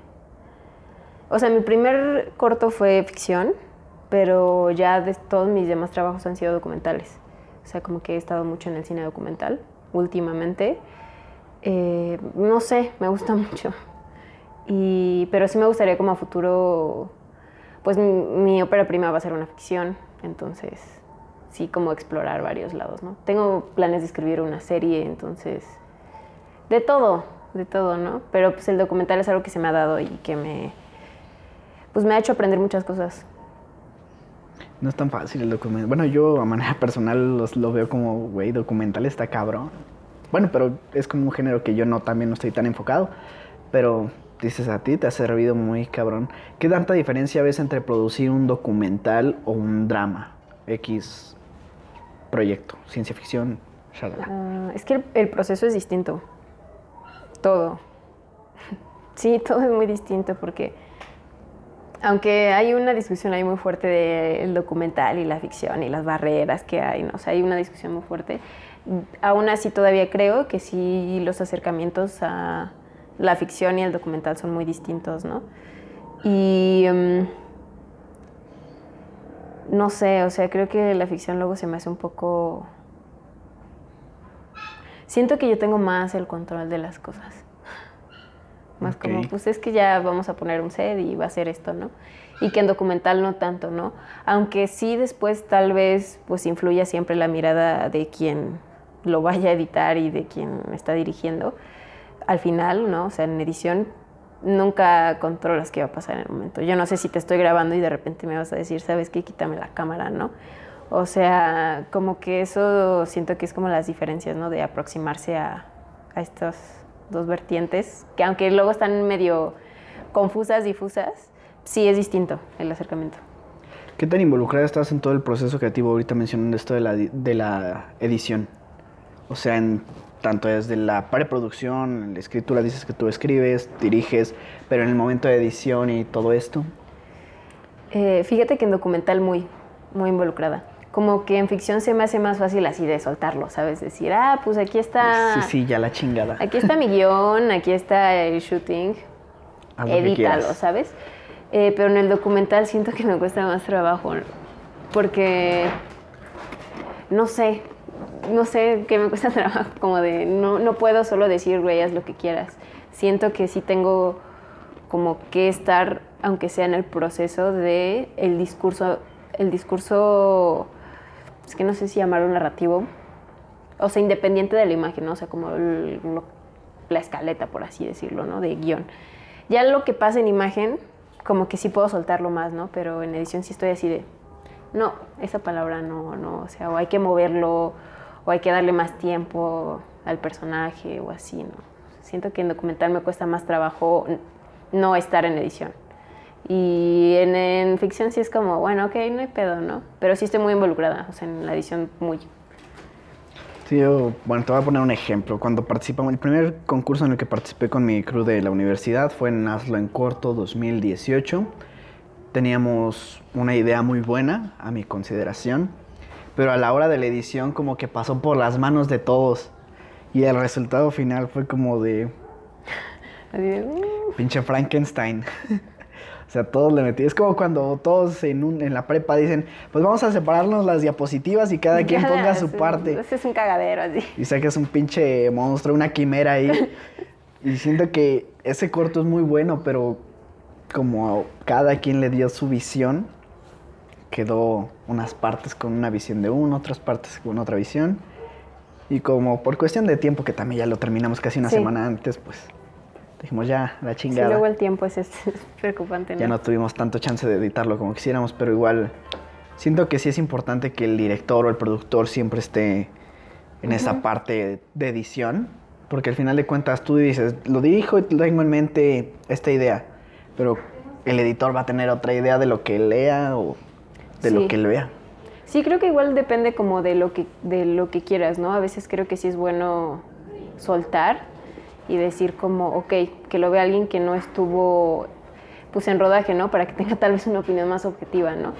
O sea, mi primer corto fue ficción, pero ya de todos mis demás trabajos han sido documentales. O sea, como que he estado mucho en el cine documental últimamente. Eh, no sé, me gusta <laughs> mucho. Y, pero sí me gustaría como a futuro, pues mi, mi, ópera prima va a ser una ficción, entonces sí como explorar varios lados, ¿no? Tengo planes de escribir una serie, entonces de todo, de todo, ¿no? Pero pues el documental es algo que se me ha dado y que me, pues me ha hecho aprender muchas cosas. No es tan fácil el documental. Bueno, yo a manera <laughs> personal los, lo veo como, güey, documental está cabrón. Bueno, pero es como un género que yo no también no estoy tan enfocado. Pero dices a ti, te ha servido muy cabrón. ¿Qué tanta diferencia ves entre producir un documental o un drama? X proyecto, ciencia ficción, uh, es que el, proceso es distinto. Todo. <laughs> Sí, todo es muy distinto porque aunque hay una discusión ahí muy fuerte del documental y la ficción y las barreras que hay, ¿no? o sea, hay una discusión muy fuerte, aún así todavía creo que sí los acercamientos a la ficción y el documental son muy distintos, ¿no? Y mm, no sé, o sea, creo que la ficción luego se me hace un poco... Siento que yo tengo más el control de las cosas. Más como, pues es que ya vamos a poner un set y va a ser esto, ¿no? Y que en documental no tanto, ¿no? Aunque sí después tal vez pues influya siempre la mirada de quien lo vaya a editar y de quien está dirigiendo. Al final, ¿no? O sea, en edición nunca controlas qué va a pasar en el momento. Yo no sé si te estoy grabando y de repente me vas a decir, ¿sabes qué? Quítame la cámara, ¿no? O sea, como que eso siento que es como las diferencias, ¿no? De aproximarse a, a estos dos vertientes, que aunque luego están medio confusas, difusas, sí es distinto el acercamiento. ¿Qué tan involucrada estás en todo el proceso creativo ahorita mencionando esto de la, de la edición? O sea, en, tanto desde la preproducción, la escritura, dices que tú escribes, diriges, pero en el momento de edición y todo esto. Eh, fíjate que en documental muy, muy involucrada como que en ficción se me hace más fácil así de soltarlo, ¿sabes? Decir, ah, pues aquí está. Sí, sí, ya la chingada. Aquí está mi guion, aquí está el shooting. Edítalo, ¿sabes? Eh, pero en el documental siento que me cuesta más trabajo. Porque. No sé. No sé qué me cuesta <laughs> trabajo. Como de. No, no puedo solo decir, güey, haz lo que quieras. Siento que sí tengo como que estar, aunque sea en el proceso de el discurso. El discurso es que no sé si llamarlo narrativo, o sea, independiente de la imagen, ¿no? O sea, como la escaleta, por así decirlo, ¿no? De guion. Ya lo que pasa en imagen, como que sí puedo soltarlo más, ¿no? Pero en edición sí estoy así de, no, esa palabra no, no, o sea, o hay que moverlo, o hay que darle más tiempo al personaje, o así, ¿no? Siento que en documental me cuesta más trabajo no estar en edición Y en, en ficción sí es como, bueno, ok, no hay pedo, ¿no? Pero sí estoy muy involucrada, o sea, en la edición muy. Sí, yo, bueno, te voy a poner un ejemplo. Cuando participamos, el primer concurso en el que participé con mi crew de la universidad fue en Hazlo en Corto 2018. Teníamos una idea muy buena, a mi consideración, pero a la hora de la edición como que pasó por las manos de todos. Y el resultado final fue como de "Mm". pinche Frankenstein. <laughs> o sea, todos le metí. Es como cuando todos en, un- en la prepa dicen, pues vamos a separarnos las diapositivas y cada quien ponga su parte. Ese es un cagadero, así. Y sacas un pinche monstruo, una quimera ahí. <laughs> y siento que ese corto es muy bueno, pero como cada quien le dio su visión, quedó unas partes con una visión de uno, otras partes con otra visión. Y como por cuestión de tiempo, que también ya lo terminamos casi una Sí. semana antes, pues dijimos ya, la Sí, chingada. luego el tiempo es, es preocupante, ¿no? Ya no tuvimos tanto chance de editarlo como quisiéramos, pero igual siento que sí es importante que el director o el productor siempre esté en esa parte de edición, porque al final de cuentas tú dices, lo dirijo y tengo en mente esta idea, pero el editor va a tener otra idea de lo que lea o de Sí. lo que él vea. Sí, creo que igual depende como de lo que de lo que quieras, ¿no? A veces creo que sí es bueno soltar y decir como, ok, que lo vea alguien que no estuvo pues en rodaje, ¿no? Para que tenga tal vez una opinión más objetiva, ¿no?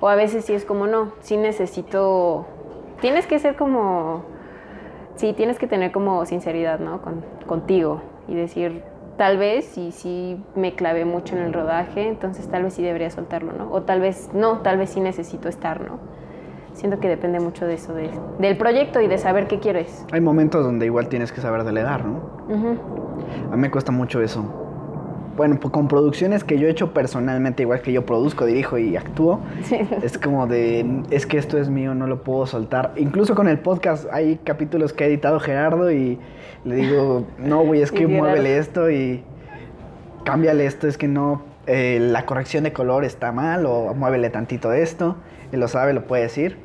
O a veces sí es como, no, sí necesito, tienes que ser como, sí, tienes que tener como sinceridad, ¿no? Con- contigo y decir, tal vez sí, sí me clavé mucho en el rodaje, entonces tal vez sí debería soltarlo, ¿no? O tal vez no, tal vez sí necesito estar, ¿no? Siento que depende mucho de eso, de- del proyecto y de saber qué quieres. Hay momentos donde igual tienes que saber delegar, ¿no? A mí me cuesta mucho eso. Bueno, pues con producciones que yo he hecho personalmente, igual que yo produzco, dirijo y actúo, Sí. es como de, es que esto es mío, no lo puedo soltar. Incluso con el podcast hay capítulos que ha editado Gerardo y le digo, no, güey, es <laughs> que muévele esto y cámbiale esto, es que no, eh, la corrección de color está mal o muévele tantito esto. Él lo sabe, lo puede decir.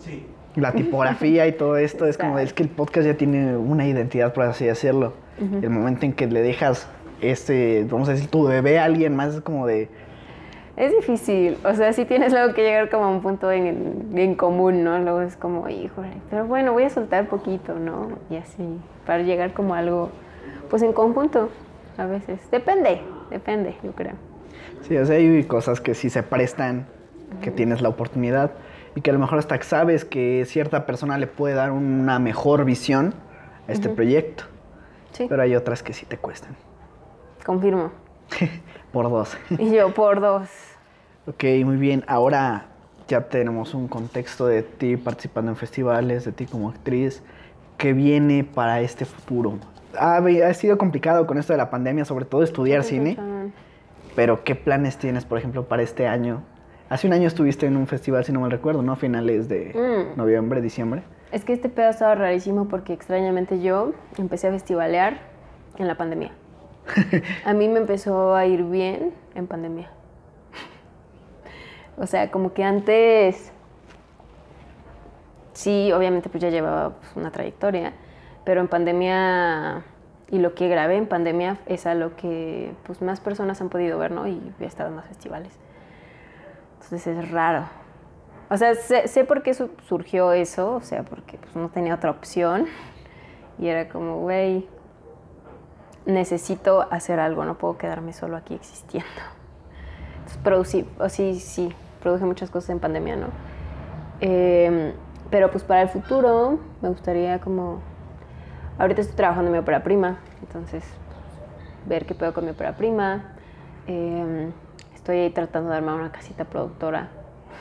Sí. La <laughs> tipografía y todo esto es como, es que el podcast ya tiene una identidad, por así decirlo. El momento en que le dejas este, vamos a decir, tu bebé a alguien más es como de, Es difícil, o sea, sí tienes luego que llegar como a un punto en, en común, ¿no? Luego es como, híjole, pero bueno, voy a soltar poquito, ¿no? Y así, para llegar como a algo, pues en conjunto, a veces. Depende, depende, yo creo. Sí, o sea, hay cosas que sí se prestan, que tienes la oportunidad y que a lo mejor hasta sabes que cierta persona le puede dar una mejor visión a este proyecto, Sí, pero hay otras que sí te cuestan. Confirmo. <laughs> Por dos. Y yo por dos. ok, muy bien. Ahora ya tenemos un contexto de ti participando en festivales, de ti como actriz. ¿Qué viene para este futuro? Ha, ha sido complicado con esto de la pandemia, sobre todo estudiar cine. Pero, ¿qué planes tienes, por ejemplo, para este año? Hace un año estuviste en un festival, si no mal recuerdo, ¿no? A finales de Mm. noviembre, diciembre. Es que este pedo estaba rarísimo porque extrañamente yo empecé a festivalear en la pandemia. <laughs> A mí me empezó a ir bien en pandemia. O sea, como que antes, sí, obviamente pues ya llevaba pues, una trayectoria, pero en pandemia y lo que grabé en pandemia es a lo que pues más personas han podido ver, ¿no? Y he estado en más festivales. Entonces es raro. O sea, sé, por qué su- surgió eso, o sea, porque pues, no tenía otra opción. Y era como, güey, necesito hacer algo, no puedo quedarme solo aquí existiendo. Entonces producí, o sí, sí, produje muchas cosas en pandemia, ¿no? Eh, pero pues para el futuro me gustaría como... Ahorita estoy trabajando en mi ópera prima, entonces ver qué puedo con mi ópera prima. Eh, estoy ahí tratando de armar una casita productora.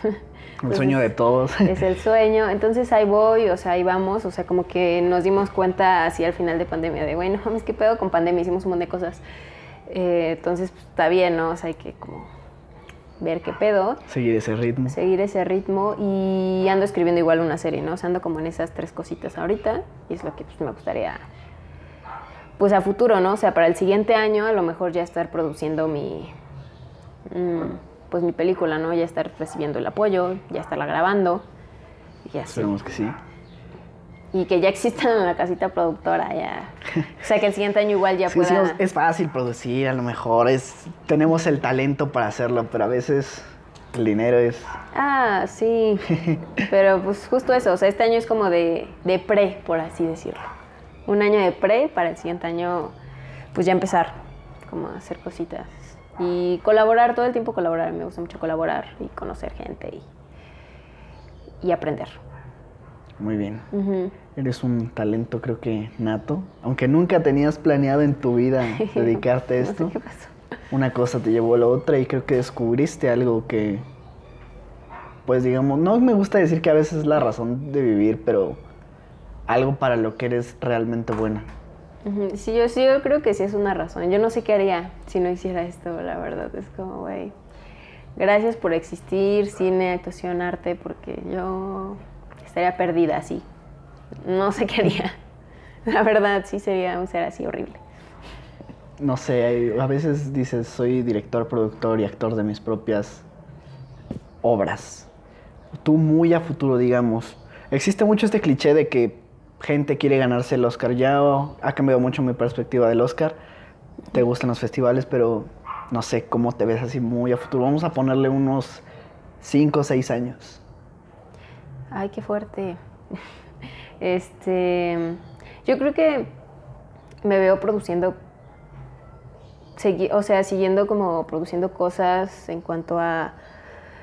<laughs> El sueño de todos. Es el sueño. Entonces ahí voy, o sea, ahí vamos. O sea, como que nos dimos cuenta así al final de pandemia de, bueno, <laughs> mames, ¿qué pedo con pandemia? Hicimos un montón de cosas. Eh, entonces, pues, está bien, ¿no? O sea, hay que como ver qué pedo, Seguir ese ritmo. seguir ese ritmo y ando escribiendo igual una serie, ¿no? O sea, ando como en esas tres cositas ahorita y es lo que pues, me gustaría, pues a futuro, ¿no? O sea, para el siguiente año a lo mejor ya estar produciendo mi, mm, pues mi película, ¿no? Ya estar recibiendo el apoyo, ya estarla grabando y así. Esperemos que sí. y que ya existan en la casita productora, ya. O sea, que el siguiente año igual ya Sí, sí, pueda... es fácil producir, a lo mejor es tenemos el talento para hacerlo, pero a veces el dinero es Ah, sí. <laughs> Pero pues justo eso, o sea, este año es como de, de pre, por así decirlo. Un año de pre para el siguiente año, pues ya empezar como a hacer cositas. Y colaborar, todo el tiempo colaborar, me gusta mucho colaborar y conocer gente y, y aprender. muy bien. Eres un talento creo que nato, aunque nunca tenías planeado en tu vida <laughs> dedicarte a No sé esto. qué pasó. Una cosa te llevó a la otra y creo que descubriste algo que pues digamos, no me gusta decir que a veces es la razón de vivir, pero algo para lo que eres realmente buena. Sí, yo sí, yo creo que sí es una razón. Yo no sé qué haría si no hiciera esto, la verdad. Es como, güey, gracias por existir, cine, actuación, arte, porque yo estaría perdida así. No sé qué haría. <laughs> La verdad, sí sería un ser así horrible. No sé, a veces dices, soy director, productor y actor de mis propias obras. Tú muy a futuro, digamos. Existe mucho este cliché de que gente quiere ganarse el Oscar. Ya ha cambiado mucho mi perspectiva del Oscar. Te gustan los festivales, pero no sé cómo te ves así muy a futuro. Vamos a ponerle unos 5 o 6 años. Ay, qué fuerte. <laughs> Este, yo creo que me veo produciendo, o sea, siguiendo como produciendo cosas en cuanto a...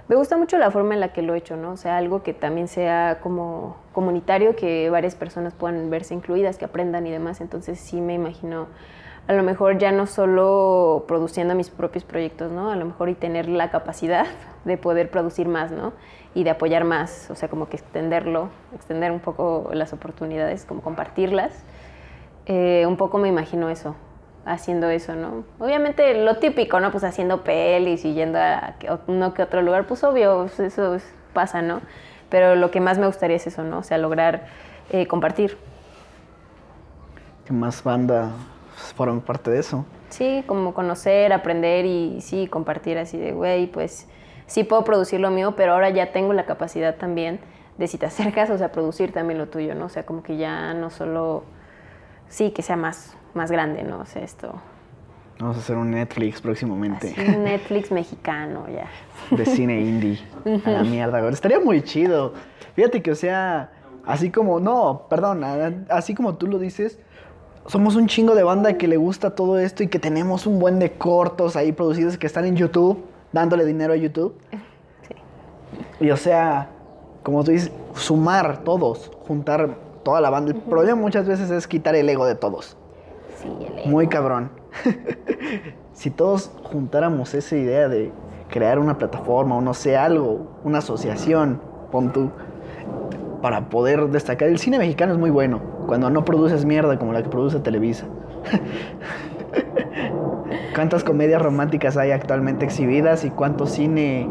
Me gusta mucho la forma en la que lo he hecho, ¿no? O sea, algo que también sea como comunitario, que varias personas puedan verse incluidas, que aprendan y demás. Entonces sí me imagino a lo mejor ya no solo produciendo mis propios proyectos, ¿no? A lo mejor y tener la capacidad <laughs> de poder producir más, ¿no? Y de apoyar más, o sea, como que extenderlo, extender un poco las oportunidades, como compartirlas. Eh, un poco me imagino eso, haciendo eso, ¿no? Obviamente lo típico, ¿no? Pues haciendo pelis y yendo a uno que otro lugar, pues obvio, pues, eso es- pasa, ¿no? Pero lo que más me gustaría es eso, ¿no? O sea, lograr eh, compartir. Que más banda forman parte de eso. Sí, como conocer, aprender y sí, compartir así de, güey, pues sí puedo producir lo mío, pero ahora ya tengo la capacidad también de si te acercas, o sea, producir también lo tuyo, ¿no? O sea, como que ya no solo, sí, que sea más, más grande, ¿no? O sea, esto, Vamos a hacer un Netflix próximamente. así, un Netflix <laughs> mexicano, ya. de cine indie. A la mierda, güey. Estaría muy chido. Fíjate que, o sea, así como, no, perdón, así como tú lo dices, somos un chingo de banda que le gusta todo esto y que tenemos un buen de cortos ahí producidos que están en YouTube, dándole dinero a YouTube. Sí. Y o sea, como tú dices, sumar todos, juntar toda la banda. El problema muchas veces es quitar el ego de todos. Muy cabrón. <laughs> si todos juntáramos esa idea de crear una plataforma o no sé, algo, una asociación, pon tú, para poder destacar. El cine mexicano es muy bueno, cuando no produces mierda como la que produce Televisa. <laughs> ¿Cuántas comedias románticas hay actualmente exhibidas y cuánto cine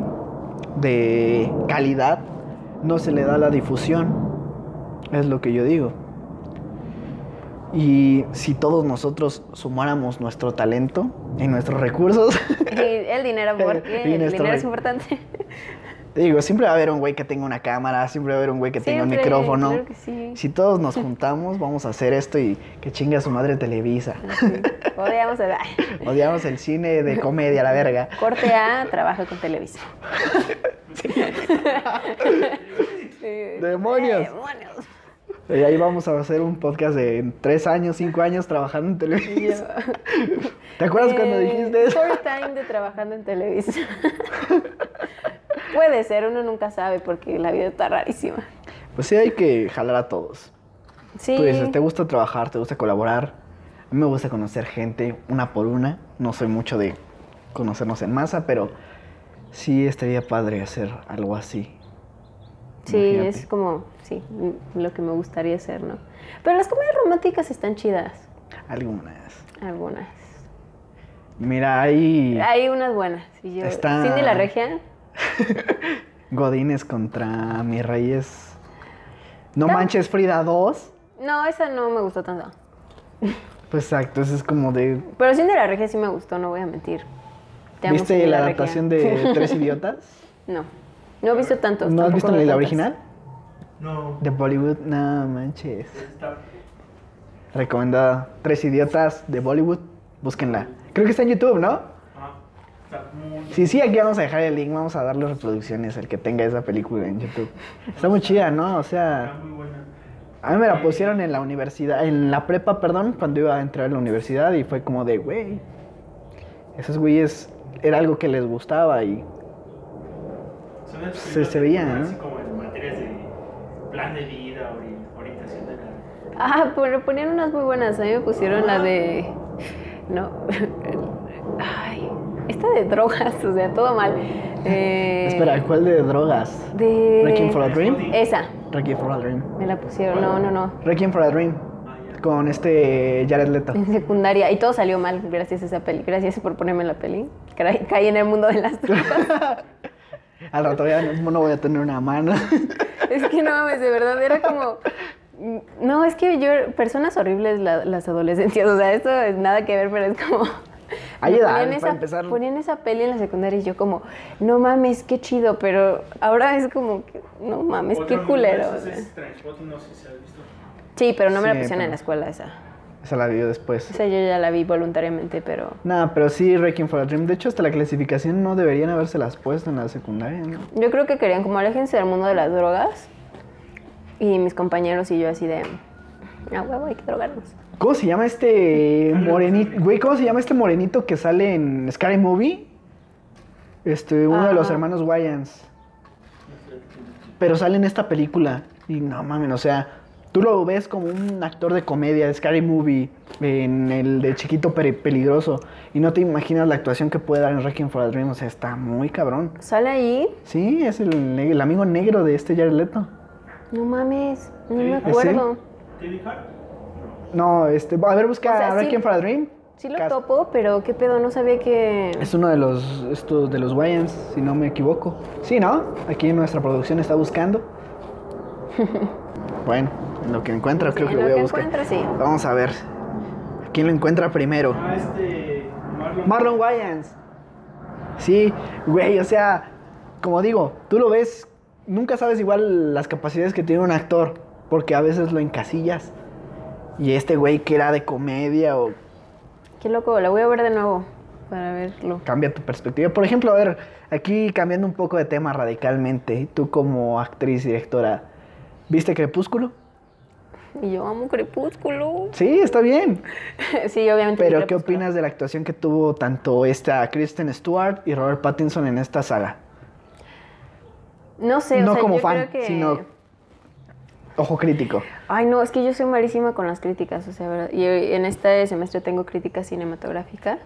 de calidad no se le da la difusión? Es lo que yo digo. Y si todos nosotros sumáramos nuestro talento y nuestros recursos, <laughs> Y el dinero, porque <laughs> el dinero re- es importante. te digo, siempre va a haber un güey que tenga una cámara, siempre va a haber un güey que tenga un micrófono. claro que sí. Si todos nos <laughs> juntamos, vamos a hacer esto y que chingue a su madre Televisa. Sí. Odiamos a... Odiamos el cine de comedia, la verga. Corte A, trabaja con Televisa. ¡Demonios! ¡Demonios! Y ahí vamos a hacer un podcast de tres años, cinco años trabajando en Televisa. yo, <laughs> ¿Te acuerdas cuando eh, dijiste eso? Story time de trabajando en Televisa. <laughs> Puede ser, uno nunca sabe porque la vida está rarísima. Pues sí, hay que jalar a todos. Sí. Tú dices, ¿te gusta trabajar? ¿Te gusta colaborar? A mí me gusta conocer gente una por una. No soy mucho de conocernos en masa, pero sí estaría padre hacer algo así. Sí, Imagínate. es como, sí, mm, lo que me gustaría hacer, ¿no? Pero las comedias románticas están chidas, Algunas. algunas. Mira, hay Hay unas buenas. Y yo, Está- Cindy la Regia, <laughs> Godines contra mis reyes. No manches Frida 2. no, esa no me gustó tanto. Pues exacto, eso es como de... Pero Cindy la Regia sí me gustó, no voy a mentir. Te amo, ¿Viste la Regia. adaptación de <laughs> Tres Idiotas? No, no he visto tantos. ¿No has visto la original? No. De Bollywood, no manches. Recomendada. Tres idiotas de Bollywood. Búsquenla. Creo que está en YouTube, ¿no? Ah, está muy... Sí, sí, aquí vamos a dejar el link. Vamos a darle reproducciones al que tenga esa película en YouTube. Está muy chida, ¿no? O sea, Está muy buena. a mí me la pusieron en la universidad, en la prepa, perdón, cuando iba a entrar a la universidad y fue como de, güey, esos güeyes era algo que les gustaba y Las Se- se veía, ¿no? Así como en materias de plan de vida, ori- orientación de la... Ah, pero ponían unas muy buenas. A mí me pusieron la de. No. Ay. Esta de drogas, o sea, todo mal. <laughs> Eh, Espera, ¿cuál de drogas? De. Requiem for a Dream. Esa. Requiem for a Dream. Me la pusieron. No, no, no. Requiem for a Dream. Ah. Con este Jared Leto. En secundaria. Y todo salió mal gracias a esa peli. Gracias por ponerme la peli. Caí, caí en el mundo de las drogas. <laughs> Al rato ya no, no voy a tener una mano. <laughs> es que no mames, de verdad, era como. No, es que yo. Personas horribles la- las adolescencias. O sea, esto es nada que ver, pero es como. <laughs> Edad, ponían para esa, empezar. Ponían esa peli en la secundaria y yo como, no mames, qué chido, pero ahora es como, que, no mames, qué culero. o sea. Es Trainspotting, no sé si has visto. Sí, pero no me la Sí, pusieron en la escuela esa. Esa la vio después. Esa yo ya la vi voluntariamente, pero... Nah, pero sí, Requiem for a Dream. De hecho, hasta la clasificación no deberían habérselas puesto en la secundaria, ¿no? Yo creo que querían como aléjense del mundo de las drogas. Y mis compañeros y yo así de, ah, huevo, hay que drogarnos. ¿Cómo se llama este morenito? Güey, ¿cómo se llama este morenito que sale en Scary Movie? Este, uno de los hermanos Wayans. Pero sale en esta película. Y no mames, o sea, tú lo ves como un actor de comedia de Scary Movie, en el de Chiquito Peligroso. Y no te imaginas la actuación que puede dar en Requiem for a Dream. O sea, está muy cabrón. Sale ahí, Sí, es el, amigo negro de este Jared Leto. no mames, no me acuerdo. No, este, a ver, busca O sea, sí- Requiem for a Dream. Sí lo topo, pero qué pedo, no sabía que... Es uno de los, estos, de los Wayans, si no me equivoco. Sí, ¿no? Aquí nuestra producción está buscando. <laughs> bueno, en lo que encuentra creo Sí, que en lo lo voy a que buscar. encuentra, sí. Vamos a ver. ¿Quién lo encuentra primero? Ah, este... Marlon. Marlon Wayans. Sí, güey, o sea, como digo, tú lo ves, nunca sabes igual las capacidades que tiene un actor, porque a veces lo encasillas. Y este güey que era de comedia o Qué loco, la voy a ver de nuevo para verlo. cambia tu perspectiva. Por ejemplo, a ver, aquí cambiando un poco de tema radicalmente, tú como actriz y directora, ¿viste Crepúsculo? Y yo amo Crepúsculo. Sí, está bien. <laughs> sí, obviamente. vi Pero ¿qué opinas de la actuación que tuvo tanto esta Kristen Stewart y Robert Pattinson en esta saga? No sé, o no sea, como yo fan, creo que... sino ojo crítico. Ay, no, es que yo soy malísima con las críticas, o sea, ¿verdad? Y en este semestre tengo crítica cinematográfica.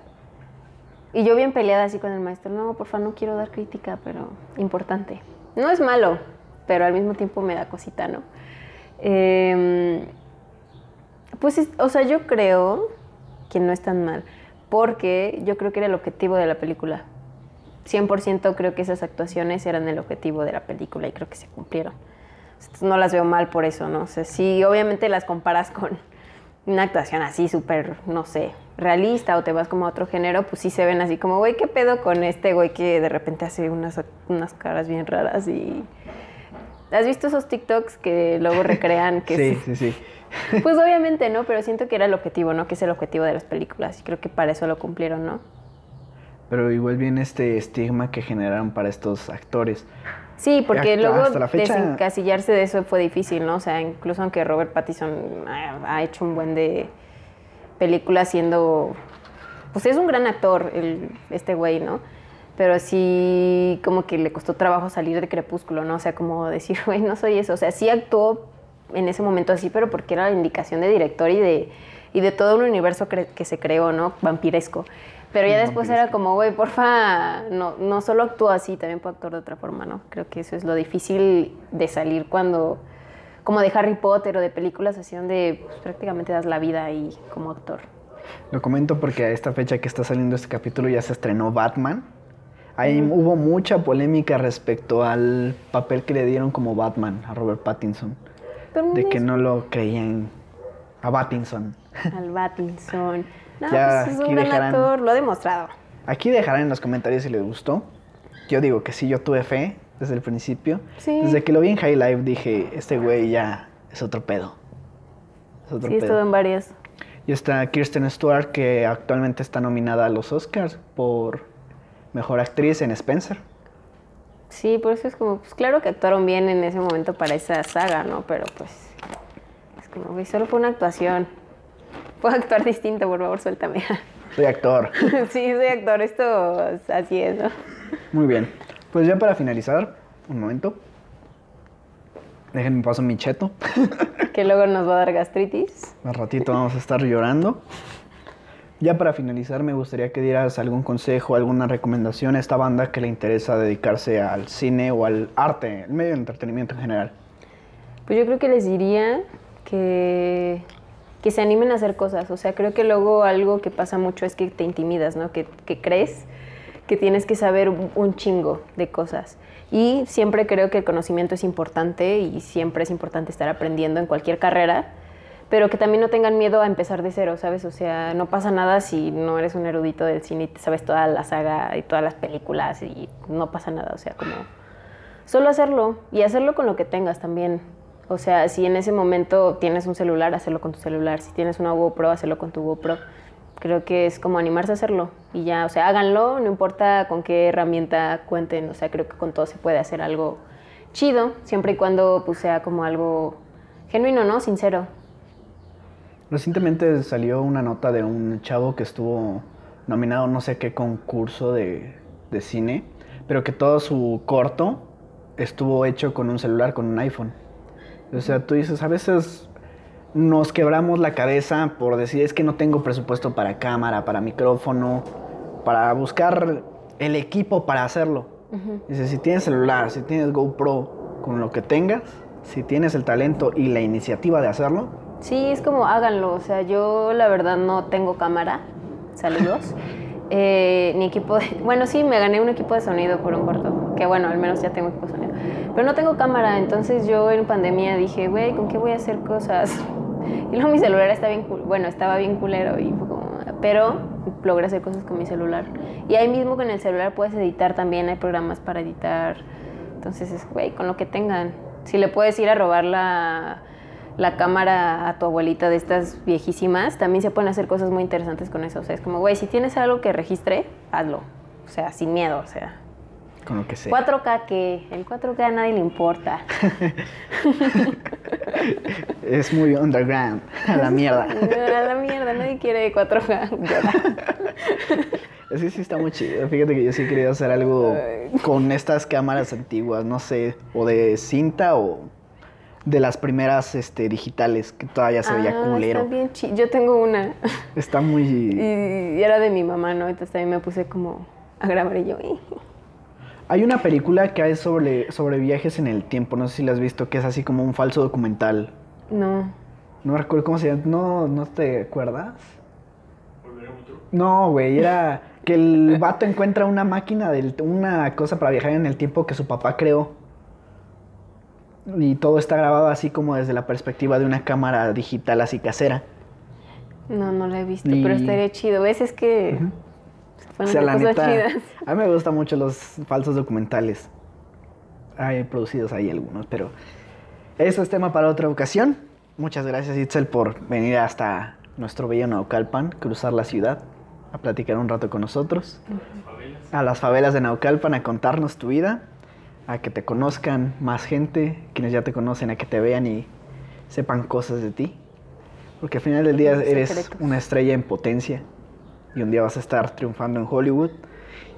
Y yo bien peleada así con el maestro, no, por favor, no quiero dar crítica, pero importante. No es malo, pero al mismo tiempo me da cosita, ¿no? Em, pues, es- o sea, yo creo que no es tan mal, porque yo creo que era el objetivo de la película. 100% creo que esas actuaciones eran el objetivo de la película y creo que se cumplieron. No las veo mal por eso, ¿no? O sea, si obviamente las comparas con una actuación así súper, no sé, realista o te vas como a otro género, pues sí se ven así como, güey, ¿qué pedo con este güey que de repente hace unas, unas caras bien raras y... ¿Has visto esos TikToks que luego recrean que <laughs> sí, sí? sí, <laughs> sí. Pues obviamente, ¿no? Pero siento que era el objetivo, ¿no? Que es el objetivo de las películas y creo que para eso lo cumplieron, ¿no? Pero igual viene este estigma que generaron para estos actores. Sí, porque Hasta- luego hasta la fecha- desencasillarse de eso fue difícil, ¿no? O sea, incluso aunque Robert Pattinson ha, ha hecho un buen de películas siendo... Pues es un gran actor, el, este güey, ¿no? Pero sí como que le costó trabajo salir de Crepúsculo, ¿no? O sea, como decir, <laughs> güey, no soy eso. O sea, sí actuó en ese momento así, pero porque era la indicación de director y de, y de todo un universo que se creó, ¿no? Vampiresco. Pero ya después era como, güey, porfa, no, no solo actúa así, también puedo actuar de otra forma, ¿no? Creo que eso es lo difícil de salir cuando, como de Harry Potter o de películas así donde pues, prácticamente das la vida ahí como actor. Lo comento porque a esta fecha que está saliendo este capítulo ya se estrenó Batman. Ahí hubo mucha polémica respecto al papel que le dieron como Batman a Robert Pattinson. Pero De no que es no lo creían a Pattinson. <laughs> al Pattinson. No, Ya, pues es un gran dejarán- actor, lo ha demostrado. Aquí dejarán en los comentarios si les gustó. Yo digo que sí, yo tuve fe. desde el principio. Sí. Desde que lo vi en High Life dije, este güey ya es otro pedo. Es otro Sí, pedo. estuvo en varias. Y está Kirsten Stewart, que actualmente está nominada a los Oscars por Mejor Actriz en Spencer. Sí, por eso es como, pues claro que actuaron bien en ese momento para esa saga, ¿no? Pero pues, es como, güey, solo fue una actuación. Puedo actuar distinto, por favor, suéltame. <laughs> Soy actor. <laughs> sí, soy actor, esto así es, ¿no? Muy bien. Pues ya para finalizar, un momento. Déjenme paso mi cheto. Que luego nos va a dar gastritis. Más ratito vamos a estar llorando. Ya para finalizar, me gustaría que dieras algún consejo, alguna recomendación a esta banda que le interesa dedicarse al cine o al arte, el medio de entretenimiento en general. Pues yo creo que les diría que, que se animen a hacer cosas. O sea, creo que luego algo que pasa mucho es que te intimidas, ¿no? Que, que crees que tienes que saber un chingo de cosas. Y siempre creo que el conocimiento es importante y siempre es importante estar aprendiendo en cualquier carrera, pero que también no tengan miedo a empezar de cero, ¿sabes? O sea, no pasa nada si no eres un erudito del cine y sabes toda la saga y todas las películas y no pasa nada, o sea, como solo hacerlo y hacerlo con lo que tengas también. O sea, si en ese momento tienes un celular, hacerlo con tu celular. Si tienes una GoPro, hacerlo con tu GoPro. Creo que es como animarse a hacerlo y ya, o sea, háganlo, no importa con qué herramienta cuenten, o sea, creo que con todo se puede hacer algo chido, siempre y cuando pues sea como algo genuino, ¿no? Sincero. Recientemente salió una nota de un chavo que estuvo nominado no sé qué concurso de, de cine, pero que todo su corto estuvo hecho con un celular, con un iPhone. O sea, tú dices, a veces nos quebramos la cabeza por decir, es que no tengo presupuesto para cámara, para micrófono, para buscar el equipo para hacerlo. Dices, si tienes celular, si tienes GoPro, con lo que tengas, si tienes el talento y la iniciativa de hacerlo, Sí, es como háganlo. O sea, yo la verdad no tengo cámara. Saludos. <laughs> Eh, ni equipo de... Bueno, sí, me gané un equipo de sonido por un corto. Que bueno, al menos ya tengo equipo de sonido. Pero no tengo cámara. Entonces yo en pandemia dije, güey, ¿con qué voy a hacer cosas? <laughs> Y luego mi celular está bien... cul- Bueno, estaba bien culero y fue como... Pero logré hacer cosas con mi celular. Y ahí mismo con el celular puedes editar también. Hay programas para editar. Entonces es, güey, con lo que tengan. Si le puedes ir a robar la la cámara a tu abuelita de estas viejísimas, también se pueden hacer cosas muy interesantes con eso. O sea, es como, güey, si tienes algo que registre, hazlo. O sea, sin miedo, o sea. con lo que sea. 4K que el 4K a nadie le importa. <laughs> Es muy underground, a la mierda. A la mierda, nadie quiere 4K. Llora. <laughs> Sí, sí, está muy chido. Fíjate que yo sí quería hacer algo con estas cámaras antiguas, no sé, o de cinta o de las primeras este, digitales, que todavía se veía Ah, culero. Está bien chi- Yo tengo una Está muy... <laughs> y era de mi mamá, ¿no? Entonces también me puse como a grabar y yo. Hay una película que hay sobre, sobre viajes en el tiempo, no sé si la has visto, que es así como un falso documental. No. No recuerdo cómo se llama, ¿no, ¿no te acuerdas? No, güey, era que el vato encuentra una máquina, del, una cosa para viajar en el tiempo que su papá creó. Y todo está grabado así como desde la perspectiva de una cámara digital así casera. No, no la he visto, Y- pero estaría chido. ¿Ves? Es que se O ponen sea, la neta, chidas. a mí me gustan mucho los falsos documentales. Hay producidos ahí algunos, pero eso es tema para otra ocasión. Muchas gracias, Itzel, por venir hasta nuestro bello Naucalpan, cruzar la ciudad, a platicar un rato con nosotros. A las favelas de Naucalpan, a contarnos tu vida, a que te conozcan más gente, quienes ya te conocen, a que te vean y sepan cosas de ti. Porque al final del día eres Secretos. una estrella en potencia y un día vas a estar triunfando en Hollywood.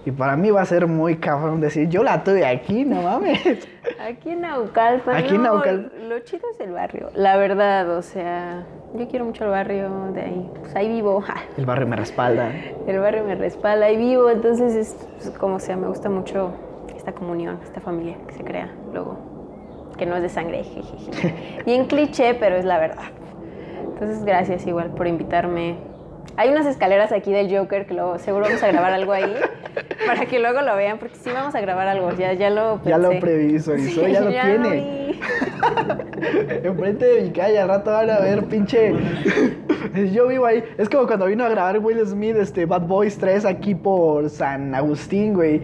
Y para mí va a ser muy cabrón decir, yo la tuve aquí, no mames. <laughs> Aquí en Naucalpan. Aquí en no, Naucalpan. Lo chido es el barrio. La verdad, o sea, yo quiero mucho el barrio de ahí. Pues ahí vivo. <laughs> El barrio me respalda. El barrio me respalda, ahí vivo. Entonces, es pues, como sea, me gusta mucho esta comunión, esta familia que se crea luego. Que no es de sangre, <laughs> jejeje. Bien cliché, pero es la verdad. Entonces, gracias igual por invitarme. Hay unas escaleras aquí del Joker que luego, seguro vamos a grabar algo ahí <laughs> para que luego lo vean, porque sí vamos a grabar algo, ya, ya lo Ya lo pensé. previsualizó, Sí, ya lo ya tiene. <laughs> Enfrente de mi calle, al rato van a ver, pinche. Yo vivo ahí. Es como cuando vino a grabar Will Smith, este Bad Boys 3 aquí por San Agustín, güey.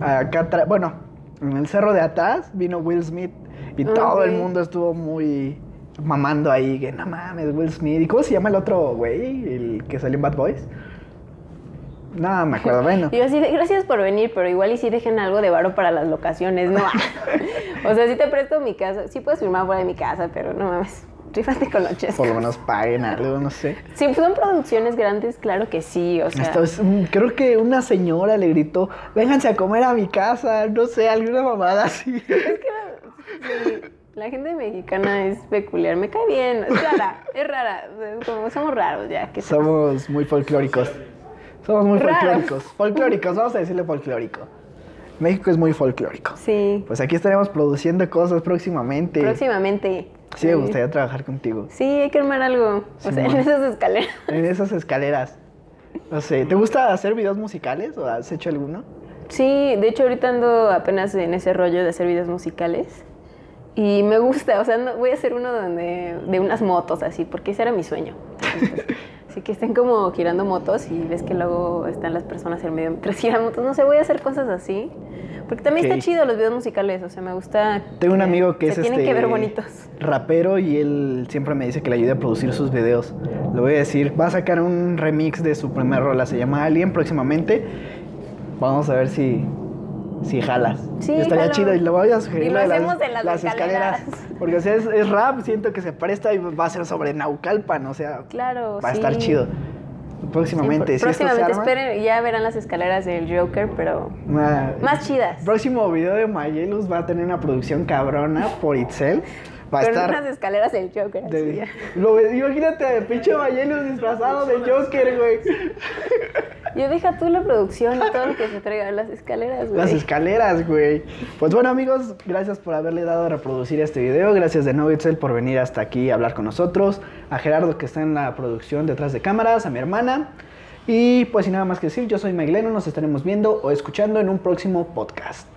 Acá atrás. Bueno, en el cerro de atrás vino Will Smith y todo el mundo estuvo muy mamando ahí, que no mames, Will Smith. ¿Y cómo se llama el otro güey? El que salió en Bad Boys. No, me acuerdo, bueno. Y <laughs> yo así de, gracias por venir, pero igual y sí dejen algo de varo para las locaciones, ¿no? <laughs> o sea, sí te presto mi casa, sí puedes firmar fuera de mi casa, pero no mames, rífate con los chescos. Por lo menos paguen algo, no sé. Si son producciones grandes, claro que sí, o sea... Esto es, mm, creo que una señora le gritó, vénganse a comer a mi casa, no sé, alguna mamada así. Es que la, gente mexicana es peculiar, me cae bien, es rara, es rara, es como somos raros ya, que Somos muy folclóricos. Somos muy Raros. folclóricos. Folclóricos, vamos a decirle folclórico. México es muy folclórico. Sí, Pues aquí estaremos produciendo cosas próximamente. próximamente. Sí, me gustaría trabajar contigo. Sí, hay que armar algo, o sea, en esas escaleras. <laughs> En esas escaleras. No sé, ¿te gusta hacer videos musicales o has hecho alguno? Sí, de hecho ahorita ando apenas en ese rollo de hacer videos musicales. Y me gusta, o sea, no- voy a hacer uno donde, de unas motos así, porque ese era mi sueño. <laughs> Entonces, así que estén como girando motos y ves que luego están las personas en medio mientras <laughs> giran motos. No sé, voy a hacer cosas así. Porque también está chido los videos musicales, o sea, me gusta. Tengo un amigo que se es tienen este que ver bonitos. rapero y él siempre me dice que le ayude a producir sus videos. Le voy a decir, va a sacar un remix de su primer rola, se llama Alien próximamente. Vamos a ver si si jalas. Sí, Estaría jalo. chido y lo voy a sugerir Y lo de hacemos en las escaleras. Porque o sea, es, es rap, siento que se presta y va a ser sobre Naucalpan, o sea, Claro, va a estar chido. Próximamente, Sí, si esto se próximamente arma, esperen, ya verán las escaleras del Joker, pero más chidas. Próximo video de Mayelus va a tener una producción cabrona por Itzel. Va a Pero estar unas escaleras del Joker. de- lo imagínate a pinche Mayelus disfrazado de Joker, güey. Yo deja tú la producción y todo lo que se traiga las escaleras, güey. Las escaleras, güey. Pues bueno, amigos, gracias por haberle dado a reproducir este video. Gracias de nuevo, Itzel, por venir hasta aquí a hablar con nosotros. A Gerardo, que está en la producción detrás de cámaras. A mi hermana. Y pues sin nada más que decir, yo soy Magleno. Nos estaremos viendo o escuchando en un próximo podcast.